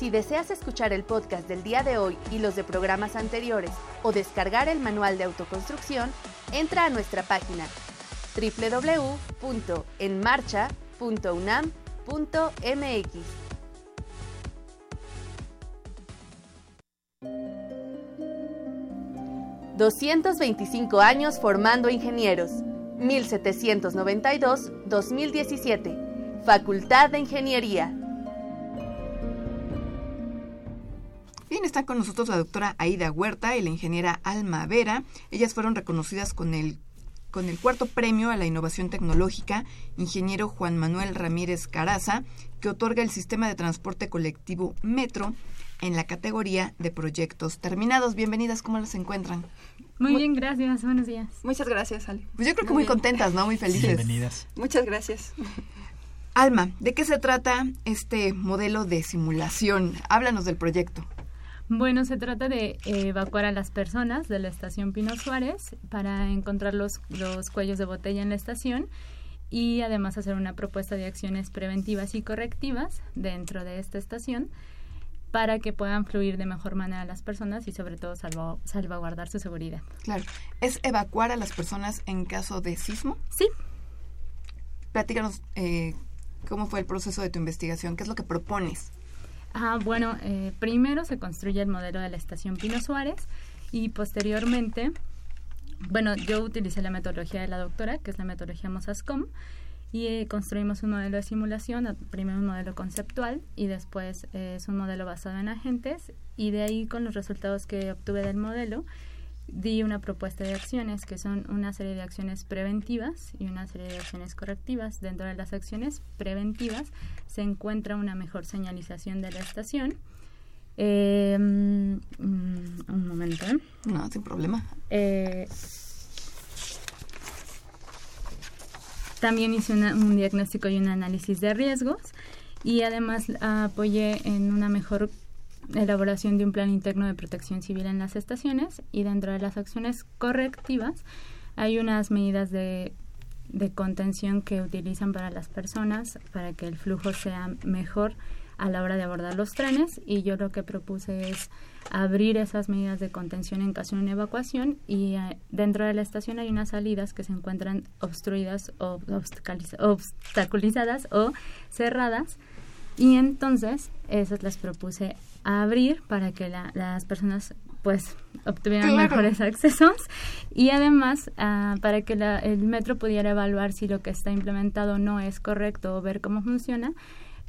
Si deseas escuchar el podcast del día de hoy y los de programas anteriores o descargar el manual de autoconstrucción, entra a nuestra página www.enmarcha.unam.mx. 225 años formando ingenieros. 1792-2017. Facultad de Ingeniería. Bien, está con nosotros la doctora Aida Huerta y la ingeniera Alma Vera. Ellas fueron reconocidas con el con el cuarto premio a la innovación tecnológica, ingeniero Juan Manuel Ramírez Caraza, que otorga el sistema de transporte colectivo Metro en la categoría de proyectos terminados. Bienvenidas, ¿cómo las encuentran? Muy, bien, gracias. Buenos días. Muchas gracias, Ale. Pues yo creo que muy, contentas, ¿no? Muy felices. Bienvenidas. Muchas gracias. Alma, ¿de qué se trata este modelo de simulación? Háblanos del proyecto. Bueno, se trata de evacuar a las personas de la estación Pino Suárez para encontrar los, los cuellos de botella en la estación y además hacer una propuesta de acciones preventivas y correctivas dentro de esta estación para que puedan fluir de mejor manera las personas y sobre todo salvaguardar su seguridad. Claro. ¿Es evacuar a las personas en caso de sismo? Sí. Platícanos eh, cómo fue el proceso de tu investigación, qué es lo que propones. Ah, bueno, eh, primero se construye el modelo de la estación Pino Suárez y posteriormente, bueno, yo utilicé la metodología de la doctora, que es la metodología Mosascom, y eh, construimos un modelo de simulación, primero un modelo conceptual y después eh, es un modelo basado en agentes y de ahí con los resultados que obtuve del modelo di una propuesta de acciones que son una serie de acciones preventivas y una serie de acciones correctivas. Dentro de las acciones preventivas se encuentra una mejor señalización de la estación. Em, mm, un momento. ¿eh? No, sin problema. También hice un diagnóstico y un análisis de riesgos y además apoyé en una mejor elaboración de un plan interno de protección civil en las estaciones y dentro de las acciones correctivas hay unas medidas de, contención que utilizan para las personas para que el flujo sea mejor a la hora de abordar los trenes y yo lo que propuse es abrir esas medidas de contención en caso de una evacuación y eh, dentro de la estación hay unas salidas que se encuentran obstruidas o obstaculizadas o cerradas y entonces esas las propuse abrir para que las personas pues obtuvieran mejores accesos y además ah, para que el metro pudiera evaluar si lo que está implementado no es correcto o ver cómo funciona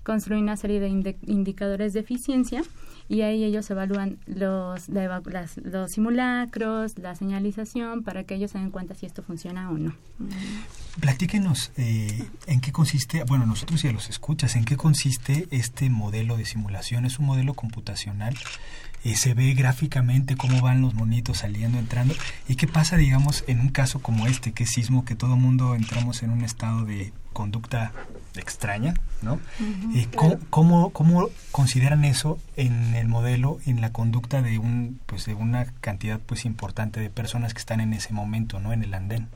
construir una serie de indicadores de eficiencia y ahí ellos evalúan los, los simulacros, la señalización, para que ellos se den cuenta si esto funciona o no. Platíquenos eh, en qué consiste, bueno, nosotros ya los escuchas, en qué consiste este modelo de simulación. ¿Es un modelo computacional? Eh, ¿Se ve gráficamente cómo van los monitos saliendo, entrando? ¿Y qué pasa, digamos, en un caso como este, que es sismo, que todo mundo entramos en un estado de conducta extraña, ¿no? Eh, ¿cómo, cómo, consideran eso en el modelo, en la conducta de un, pues de una cantidad pues importante de personas que están en ese momento, ¿no? En el andén.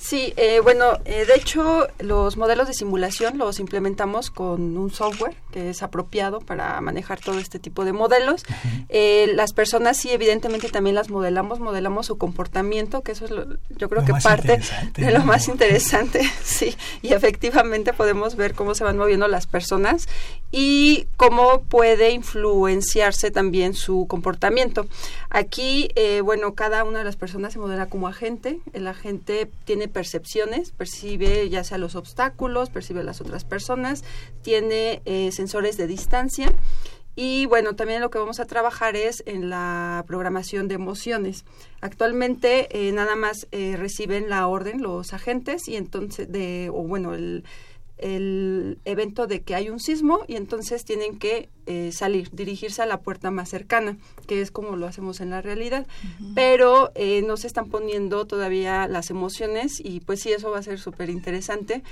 Sí, eh, bueno, eh, de hecho los modelos de simulación los implementamos con un software que es apropiado para manejar todo este tipo de modelos. Eh, las personas sí, evidentemente también las modelamos, modelamos su comportamiento, que eso es lo, yo creo que parte de lo más interesante, sí, y efectivamente podemos ver cómo se van moviendo las personas y cómo puede influenciarse también su comportamiento. Aquí, bueno, cada una de las personas se modela como agente, el agente tiene percepciones, percibe ya sea los obstáculos, percibe las otras personas, tiene eh, sensores de distancia y bueno, también lo que vamos a trabajar es en la programación de emociones. Actualmente eh, nada más eh, reciben la orden los agentes y entonces de, o bueno, el, el evento de que hay un sismo y entonces tienen que eh, salir, dirigirse a la puerta más cercana, que es como lo hacemos en la realidad. Pero eh, no se están poniendo todavía las emociones y pues sí, eso va a ser súper interesante.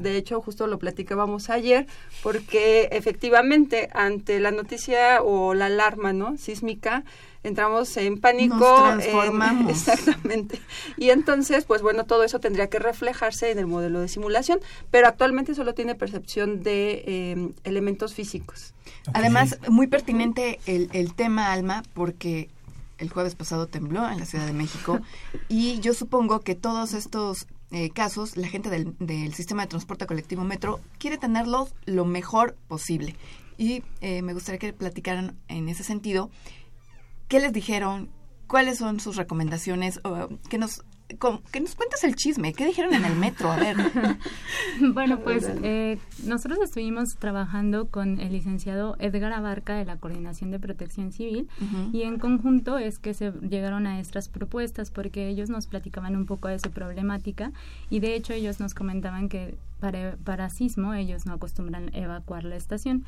De hecho, justo lo platicábamos ayer, porque efectivamente ante la noticia o la alarma ¿no? sísmica, entramos en pánico. Nos transformamos. exactamente. Y entonces, pues bueno, todo eso tendría que reflejarse en el modelo de simulación, pero actualmente solo tiene percepción de eh, elementos físicos. Además, muy pertinente el, el tema, Alma, porque el jueves pasado tembló en la Ciudad de México y yo supongo que todos estos eh, casos, la gente del, del, sistema de transporte colectivo Metro quiere tenerlos lo mejor posible. Y eh, me gustaría que platicaran en ese sentido ¿Qué les dijeron? ¿Cuáles son sus recomendaciones? que nos que nos cuentes el chisme. ¿Qué dijeron en el metro? A ver. bueno, pues eh, nosotros estuvimos trabajando con el licenciado Edgar Abarca de la Coordinación de Protección Civil y en conjunto es que se llegaron a estas propuestas porque ellos nos platicaban un poco de su problemática y de hecho ellos nos comentaban que para, para sismo ellos no acostumbran evacuar la estación.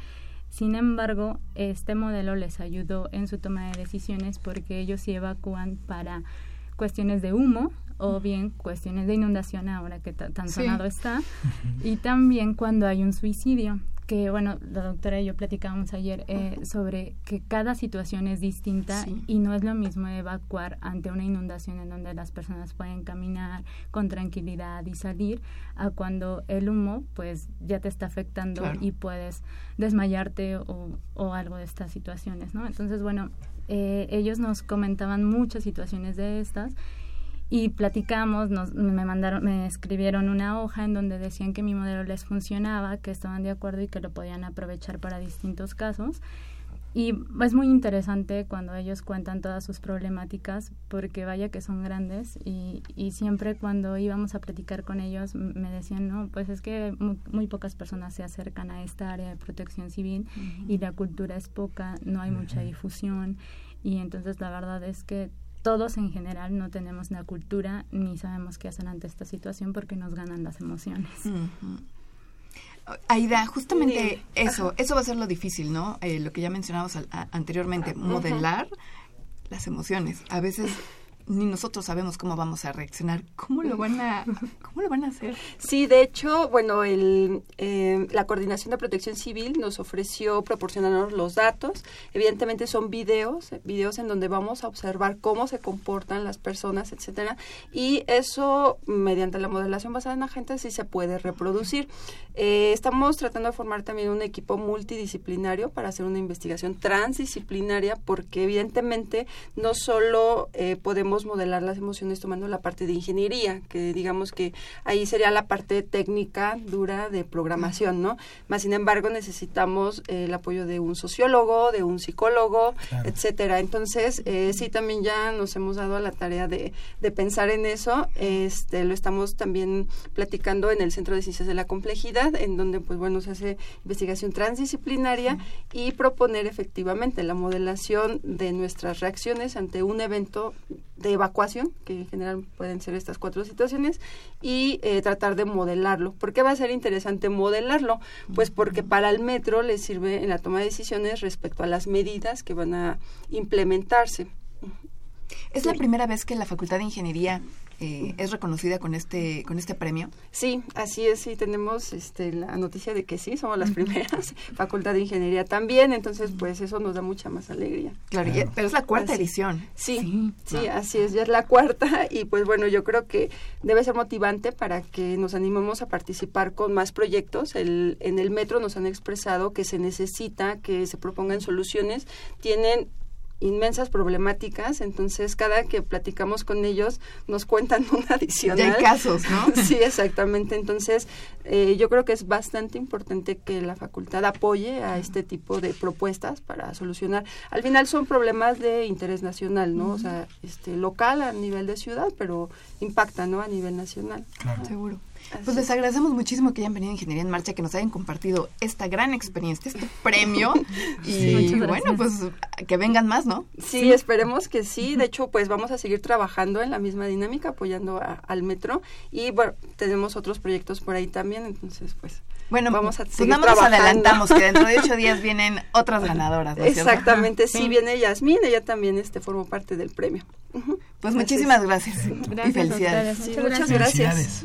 Sin embargo, este modelo les ayudó en su toma de decisiones porque ellos sí evacúan para cuestiones de humo o bien cuestiones de inundación ahora que tan sonado está. Y también cuando hay un suicidio que bueno, la doctora y yo platicábamos ayer eh, sobre que cada situación es distinta y no es lo mismo evacuar ante una inundación en donde las personas pueden caminar con tranquilidad y salir a cuando el humo pues ya te está afectando y puedes desmayarte o, o, algo de estas situaciones, ¿no? Entonces, bueno, eh, ellos nos comentaban muchas situaciones de estas y platicamos, nos, me mandaron, me escribieron una hoja en donde decían que mi modelo les funcionaba, que estaban de acuerdo y que lo podían aprovechar para distintos casos. Y es muy interesante cuando ellos cuentan todas sus problemáticas, porque vaya que son grandes y, y siempre cuando íbamos a platicar con ellos me decían, no, pues es que muy, pocas personas se acercan a esta área de protección civil y la cultura es poca, no hay mucha difusión y entonces la verdad es que todos en general no tenemos la cultura ni sabemos qué hacer ante esta situación porque nos ganan las emociones. Aida, justamente eso, eso va a ser lo difícil, ¿no? Eh, lo que ya mencionamos anteriormente, modelar las emociones. A veces ni nosotros sabemos cómo vamos a reaccionar. ¿Cómo lo van a, cómo lo van a hacer? Sí, de hecho, bueno, el, eh, la Coordinación de Protección Civil nos ofreció proporcionarnos los datos. Evidentemente son videos, videos en donde vamos a observar cómo se comportan las personas, etcétera. Y eso, mediante la modelación basada en agentes, sí se puede reproducir. Eh, estamos tratando de formar también un equipo multidisciplinario para hacer una investigación transdisciplinaria, porque evidentemente no solo eh, podemos modelar las emociones tomando la parte de ingeniería, que digamos que ahí sería la parte técnica dura de programación, ¿no? Más sin embargo necesitamos eh, el apoyo de un sociólogo, de un psicólogo, etcétera. Entonces, eh, sí, también ya nos hemos dado a la tarea de, de pensar en eso. Este, lo estamos también platicando en el Centro de Ciencias de la Complejidad, en donde, pues bueno, se hace investigación transdisciplinaria y proponer efectivamente la modelación de nuestras reacciones ante un evento de evacuación, que en general pueden ser estas cuatro situaciones, y eh, tratar de modelarlo. ¿Por qué va a ser interesante modelarlo? Pues porque para el metro le sirve en la toma de decisiones respecto a las medidas que van a implementarse. Es la primera vez que la Facultad de Ingeniería eh, es reconocida con este con este premio. Sí, así es, sí tenemos este, la noticia de que sí, somos las primeras, Facultad de Ingeniería también, entonces pues eso nos da mucha más alegría. Claro, pero es la cuarta edición. Sí, sí, así es, ya es la cuarta y pues bueno, yo creo que debe ser motivante para que nos animemos a participar con más proyectos. El, en el metro nos han expresado que se necesita que se propongan soluciones, tienen inmensas problemáticas, entonces cada que platicamos con ellos nos cuentan una adicional. Ya hay casos, ¿no? sí, exactamente. Entonces, eh, yo creo que es bastante importante que la facultad apoye a este tipo de propuestas para solucionar. Al final son problemas de interés nacional, ¿no? O sea, este, local a nivel de ciudad, pero impacta, ¿no? A nivel nacional. Seguro. Pues les agradecemos muchísimo que hayan venido a Ingeniería en Marcha, que nos hayan compartido esta gran experiencia, este premio. y bueno, pues que vengan más, ¿no? Sí, esperemos que sí. De hecho, pues vamos a seguir trabajando en la misma dinámica, apoyando al metro. Y bueno, tenemos otros proyectos por ahí también, entonces pues... Bueno, vamos a pues seguir pues nada más adelantamos que dentro de ocho días vienen otras ganadoras. Exactamente, sí. viene Yasmín, ella también este formó parte del premio. Pues muchísimas gracias. y felicidades. muchas gracias.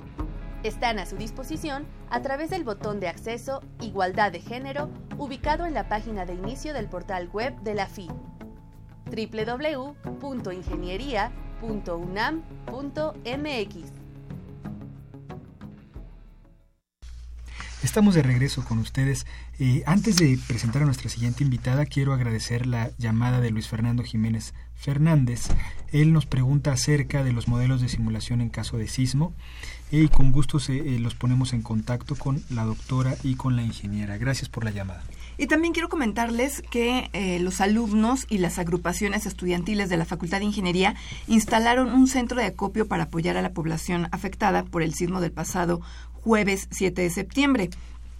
Están a su disposición a través del botón de acceso Igualdad de Género ubicado en la página de inicio del portal web de la FI www.ingeniería.unam.mx. Estamos de regreso con ustedes. Eh, antes de presentar a nuestra siguiente invitada, quiero agradecer la llamada de Luis Fernando Jiménez Fernández. Él nos pregunta acerca de los modelos de simulación en caso de sismo y con gusto se, eh, los ponemos en contacto con la doctora y con la ingeniera. Gracias por la llamada. Y también quiero comentarles que eh, los alumnos y las agrupaciones estudiantiles de la Facultad de Ingeniería instalaron un centro de acopio para apoyar a la población afectada por el sismo del pasado jueves 7 de septiembre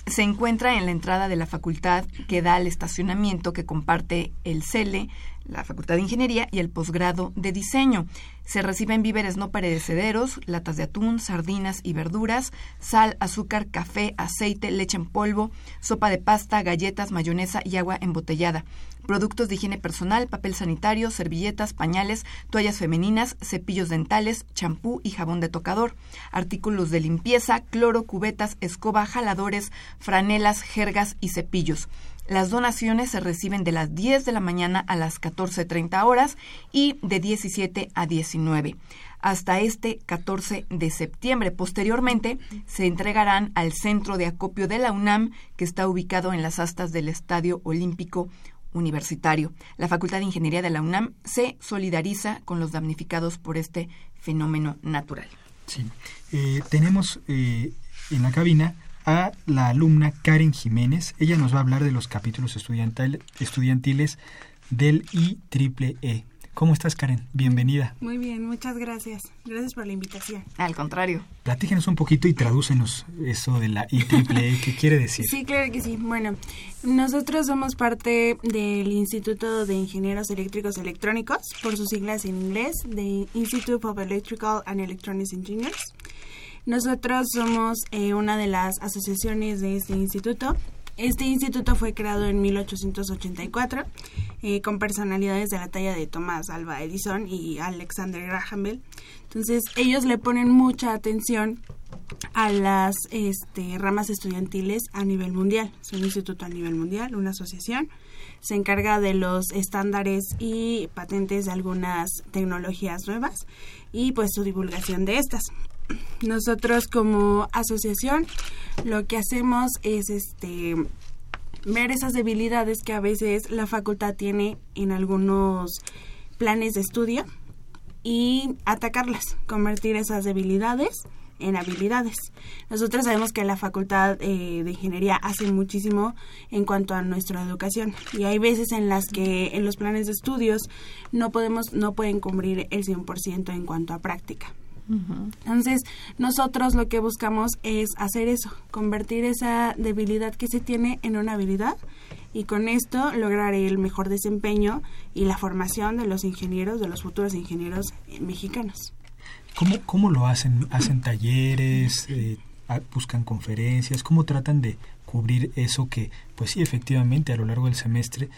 se encuentra en la entrada de la facultad que da al estacionamiento que comparte el CELE, la Facultad de Ingeniería y el posgrado de Diseño. Se reciben víveres no perecederos, latas de atún, sardinas y verduras, sal, azúcar, café, aceite, leche en polvo, sopa de pasta, galletas, mayonesa y agua embotellada. Productos de higiene personal, papel sanitario, servilletas, pañales, toallas femeninas, cepillos dentales, champú y jabón de tocador. Artículos de limpieza, cloro, cubetas, escoba, jaladores, franelas, jergas y cepillos. Las donaciones se reciben de las 10 de la mañana a las 14.30 horas y de 17 a 19 hasta este 14 de septiembre. Posteriormente se entregarán al centro de acopio de la UNAM, que está ubicado en las astas del Estadio Olímpico Universitario. La Facultad de Ingeniería de la UNAM se solidariza con los damnificados por este fenómeno natural. Sí, eh, tenemos eh, en la cabina a la alumna Karen Jiménez. Ella nos va a hablar de los capítulos estudiantiles del IEEE. ¿Cómo estás, Karen? Bienvenida. Muy bien, muchas gracias. Gracias por la invitación. Al contrario. Platíquenos un poquito y tradúcenos eso de la IEEE. ¿Qué quiere decir? Sí, claro que sí. Bueno, nosotros somos parte del Instituto de Ingenieros Eléctricos Electrónicos, por sus siglas en inglés, de Institute of Electrical and Electronics Engineers. Nosotros somos eh, una de las asociaciones de este instituto. Este instituto fue creado en 1884 eh, con personalidades de la talla de Thomas Alva Edison y Alexander Graham Bell. Entonces ellos le ponen mucha atención a las este, ramas estudiantiles a nivel mundial. Es un instituto a nivel mundial, una asociación. Se encarga de los estándares y patentes de algunas tecnologías nuevas y pues su divulgación de estas nosotros como asociación lo que hacemos es este ver esas debilidades que a veces la facultad tiene en algunos planes de estudio y atacarlas, convertir esas debilidades en habilidades. Nosotros sabemos que la Facultad eh, de Ingeniería hace muchísimo en cuanto a nuestra educación y hay veces en las que en los planes de estudios no podemos no pueden cubrir el 100% en cuanto a práctica. Entonces, nosotros lo que buscamos es hacer eso, convertir esa debilidad que se tiene en una habilidad y con esto lograr el mejor desempeño y la formación de los ingenieros, de los futuros ingenieros mexicanos. ¿Cómo, cómo lo hacen? ¿Hacen talleres? Eh, ¿Buscan conferencias? ¿Cómo tratan de cubrir eso que, pues sí, efectivamente, a lo largo del semestre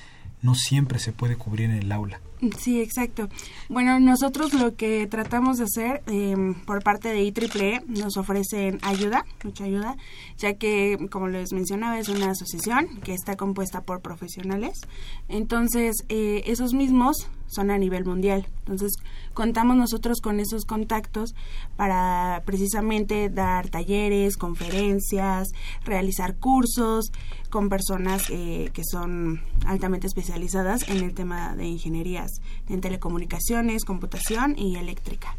no siempre se puede cubrir en el aula? Sí, exacto. Bueno, nosotros lo que tratamos de hacer em, por parte de IEEE nos ofrecen ayuda, mucha ayuda, ya que, como les mencionaba, es una asociación que está compuesta por profesionales. Entonces, eh, esos mismos son a nivel mundial. Entonces, contamos nosotros con esos contactos para precisamente dar talleres, conferencias, realizar cursos con personas eh, que son altamente especializadas en el tema de ingenierías, en telecomunicaciones, computación y eléctrica.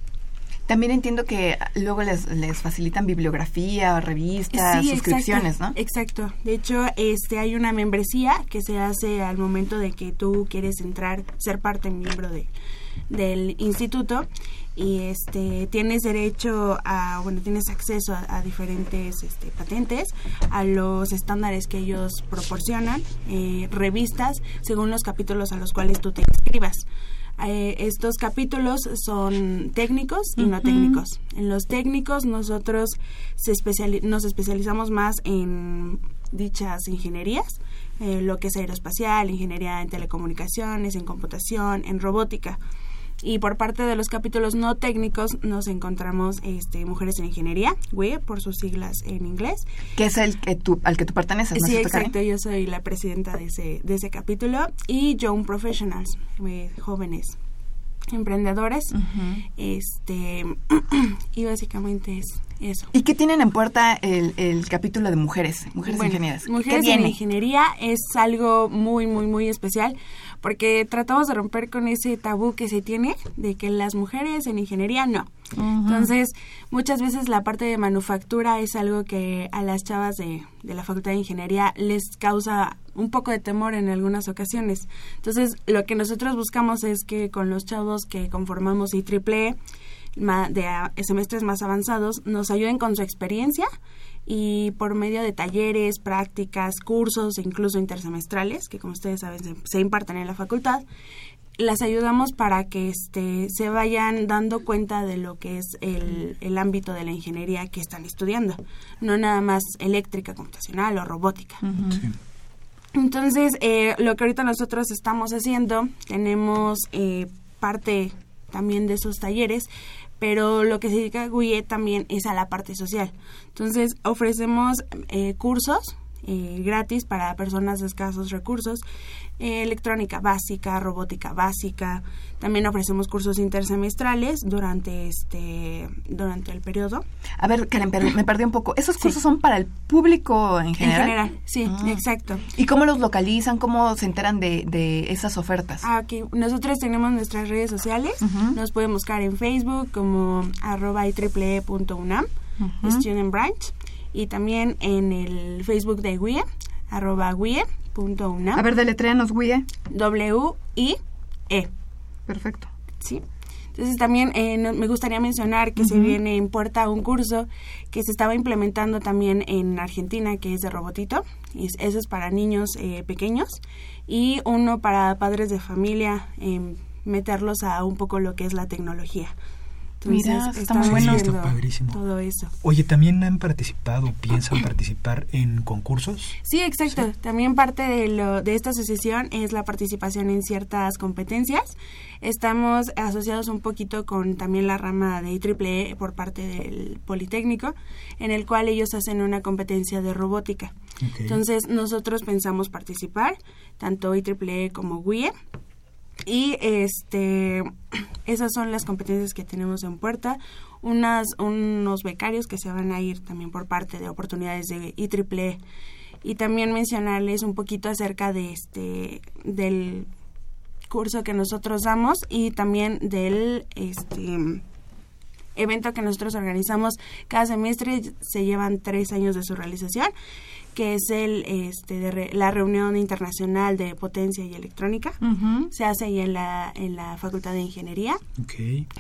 También entiendo que luego les, les facilitan bibliografía, revistas, suscripciones, ¿no? Exacto. De hecho, este hay una membresía que se hace al momento de que tú quieres entrar, ser parte miembro de, del instituto y este tienes derecho a bueno tienes acceso a, diferentes este, patentes a los estándares que ellos proporcionan eh, revistas según los capítulos a los cuales tú te inscribas eh, estos capítulos son técnicos y no técnicos. En los técnicos nosotros nos especializamos más en dichas ingenierías, eh, lo que es aeroespacial, ingeniería en telecomunicaciones, en computación, en robótica. Y por parte de los capítulos no técnicos nos encontramos este, Mujeres en Ingeniería, WIE, por sus siglas en inglés. Que es el que tú, al que tú perteneces, Sí, exacto, yo soy la presidenta de ese, de ese capítulo. Y Young Professionals, eh, jóvenes emprendedores. Este y básicamente es eso. ¿Y qué tienen en puerta el, el capítulo de mujeres, mujeres ingenieras? Mujeres en ingeniería es algo muy muy muy especial porque tratamos de romper con ese tabú que se tiene de que las mujeres en ingeniería no. Entonces, muchas veces la parte de manufactura es algo que a las chavas de, de, la Facultad de Ingeniería les causa un poco de temor en algunas ocasiones. Entonces, lo que nosotros buscamos es que con los chavos que conformamos IEEE, de semestres más avanzados, nos ayuden con su experiencia y por medio de talleres, prácticas, cursos e incluso intersemestrales, que como ustedes saben se, imparten en la facultad, las ayudamos para que este, se vayan dando cuenta de lo que es el, el ámbito de la ingeniería que están estudiando, no nada más eléctrica, computacional o robótica. Entonces, eh, lo que ahorita nosotros estamos haciendo, tenemos eh, parte también de esos talleres, pero lo que se dedica GUIE también es a la parte social. Entonces, ofrecemos eh, cursos eh, gratis para personas de escasos recursos, eh, electrónica básica, robótica básica. También ofrecemos cursos intersemestrales durante este durante el periodo. A ver, Karen, me perdí un poco. ¿Esos cursos son para el público en general? En general, sí, ah. exacto. ¿Y cómo los localizan? ¿Cómo se enteran de, de esas ofertas? Ah, aquí nosotros tenemos nuestras redes sociales. Nos pueden buscar en Facebook como arroba IEEE.unam, Student Branch y también en el Facebook de WIE, arroba WIE.UNAM. A ver, deletréanos WIE. W-I-E. Perfecto. Sí. Entonces también eh, me gustaría mencionar que se viene en puerta un curso que se estaba implementando también en Argentina, que es de robotito. Y eso es para niños eh, pequeños. Y uno para padres de familia, eh, meterlos a un poco lo que es la tecnología. Mira, está muy bueno. Está padrísimo. Todo eso. Oye, ¿también han participado, piensan participar en concursos? Sí, exacto. También parte de, lo, de esta asociación es la participación en ciertas competencias. Estamos asociados un poquito con también la rama de IEEE por parte del Politécnico, en el cual ellos hacen una competencia de robótica. Entonces, nosotros pensamos participar, tanto IEEE como WIE, y este esas son las competencias que tenemos en puerta. Unas, unos becarios que se van a ir también por parte de oportunidades de IEEE. Y también mencionarles un poquito acerca de este del curso que nosotros damos y también del este evento que nosotros organizamos cada semestre, se llevan tres años de su realización que es el este de la reunión internacional de potencia y electrónica se hace ahí en la en la facultad de ingeniería.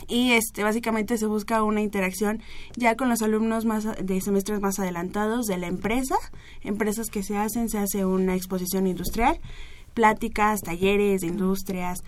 Y este básicamente se busca una interacción ya con los alumnos más de semestres más adelantados de la empresa. Empresas que se hacen se hace una exposición industrial pláticas talleres de industrias.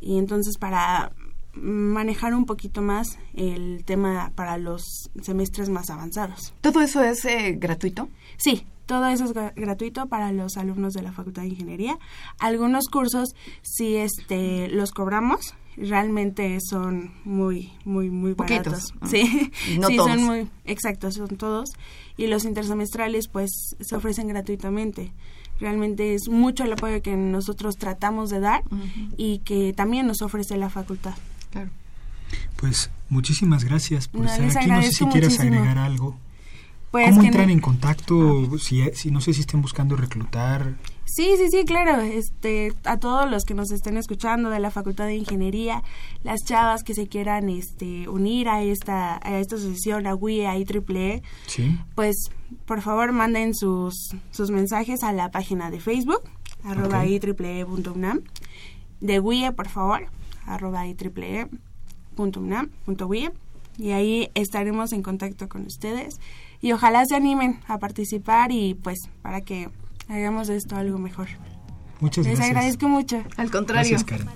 Y entonces para manejar un poquito más el tema para los semestres más avanzados. ¿Todo eso es eh, gratuito? Sí, todo eso es gratuito para los alumnos de la Facultad de Ingeniería. Algunos cursos sí este, los cobramos, realmente son muy, muy, muy baratos. Sí, sí son muy, exacto, son todos. Y los intersemestrales pues se ofrecen gratuitamente. Realmente es mucho el apoyo que nosotros tratamos de dar y que también nos ofrece la facultad. Claro. Pues muchísimas gracias por estar aquí. No sé si quieras agregar algo. Pues ¿Cómo entran en contacto? Si, si, no sé si estén buscando reclutar. Sí, sí, sí, claro. Este, a todos los que nos estén escuchando de la Facultad de Ingeniería, las chavas que se quieran este, unir a esta, a esta asociación, a WIE, a IEEE, ¿Sí? pues por favor manden sus, sus mensajes a la página de Facebook, arroba IEEE.unam, de WIE, por favor, arroba IEEE.unam.WIE, y ahí estaremos en contacto con ustedes y ojalá se animen a participar y pues para que hagamos de esto algo mejor. Muchas gracias. Les agradezco mucho. Al contrario. Gracias, Karen.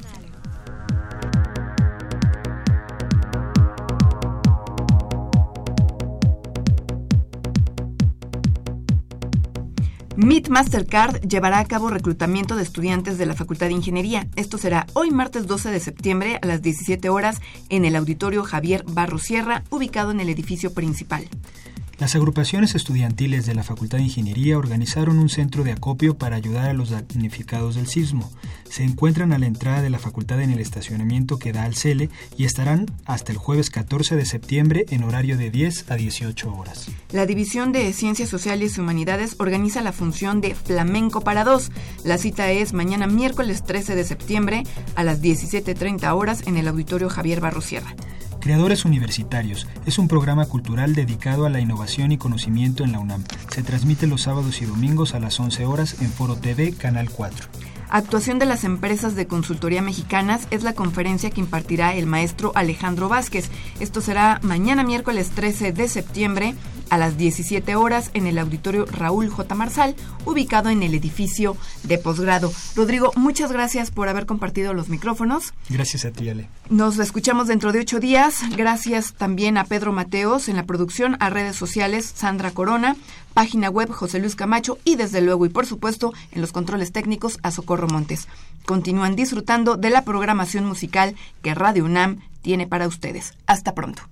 MIT Mastercard llevará a cabo reclutamiento de estudiantes de la Facultad de Ingeniería. Esto será hoy martes 12 de septiembre a las 17 horas en el auditorio Javier Barro Sierra, ubicado en el edificio principal. Las agrupaciones estudiantiles de la Facultad de Ingeniería organizaron un centro de acopio para ayudar a los damnificados del sismo. Se encuentran a la entrada de la facultad en el estacionamiento que da al CELE y estarán hasta el jueves 14 de septiembre en horario de 10 a 18 horas. La División de Ciencias Sociales y Humanidades organiza la función de Flamenco para dos. La cita es mañana miércoles 13 de septiembre a las 17.30 horas en el auditorio Javier Barrosierra. Creadores Universitarios es un programa cultural dedicado a la innovación y conocimiento en la UNAM. Se transmite los sábados y domingos a las 11 horas en Foro TV, Canal 4. Actuación de las empresas de consultoría mexicanas es la conferencia que impartirá el maestro Alejandro Vázquez. Esto será mañana miércoles 13 de septiembre a las 17 horas en el auditorio Raúl J. Marsal, ubicado en el edificio de posgrado. Rodrigo, muchas gracias por haber compartido los micrófonos. Gracias a ti, Ale. Nos escuchamos dentro de ocho días. Gracias también a Pedro Mateos en la producción, a redes sociales Sandra Corona, página web José Luis Camacho y desde luego y por supuesto en los controles técnicos a Socorro Montes. Continúan disfrutando de la programación musical que Radio UNAM tiene para ustedes. Hasta pronto.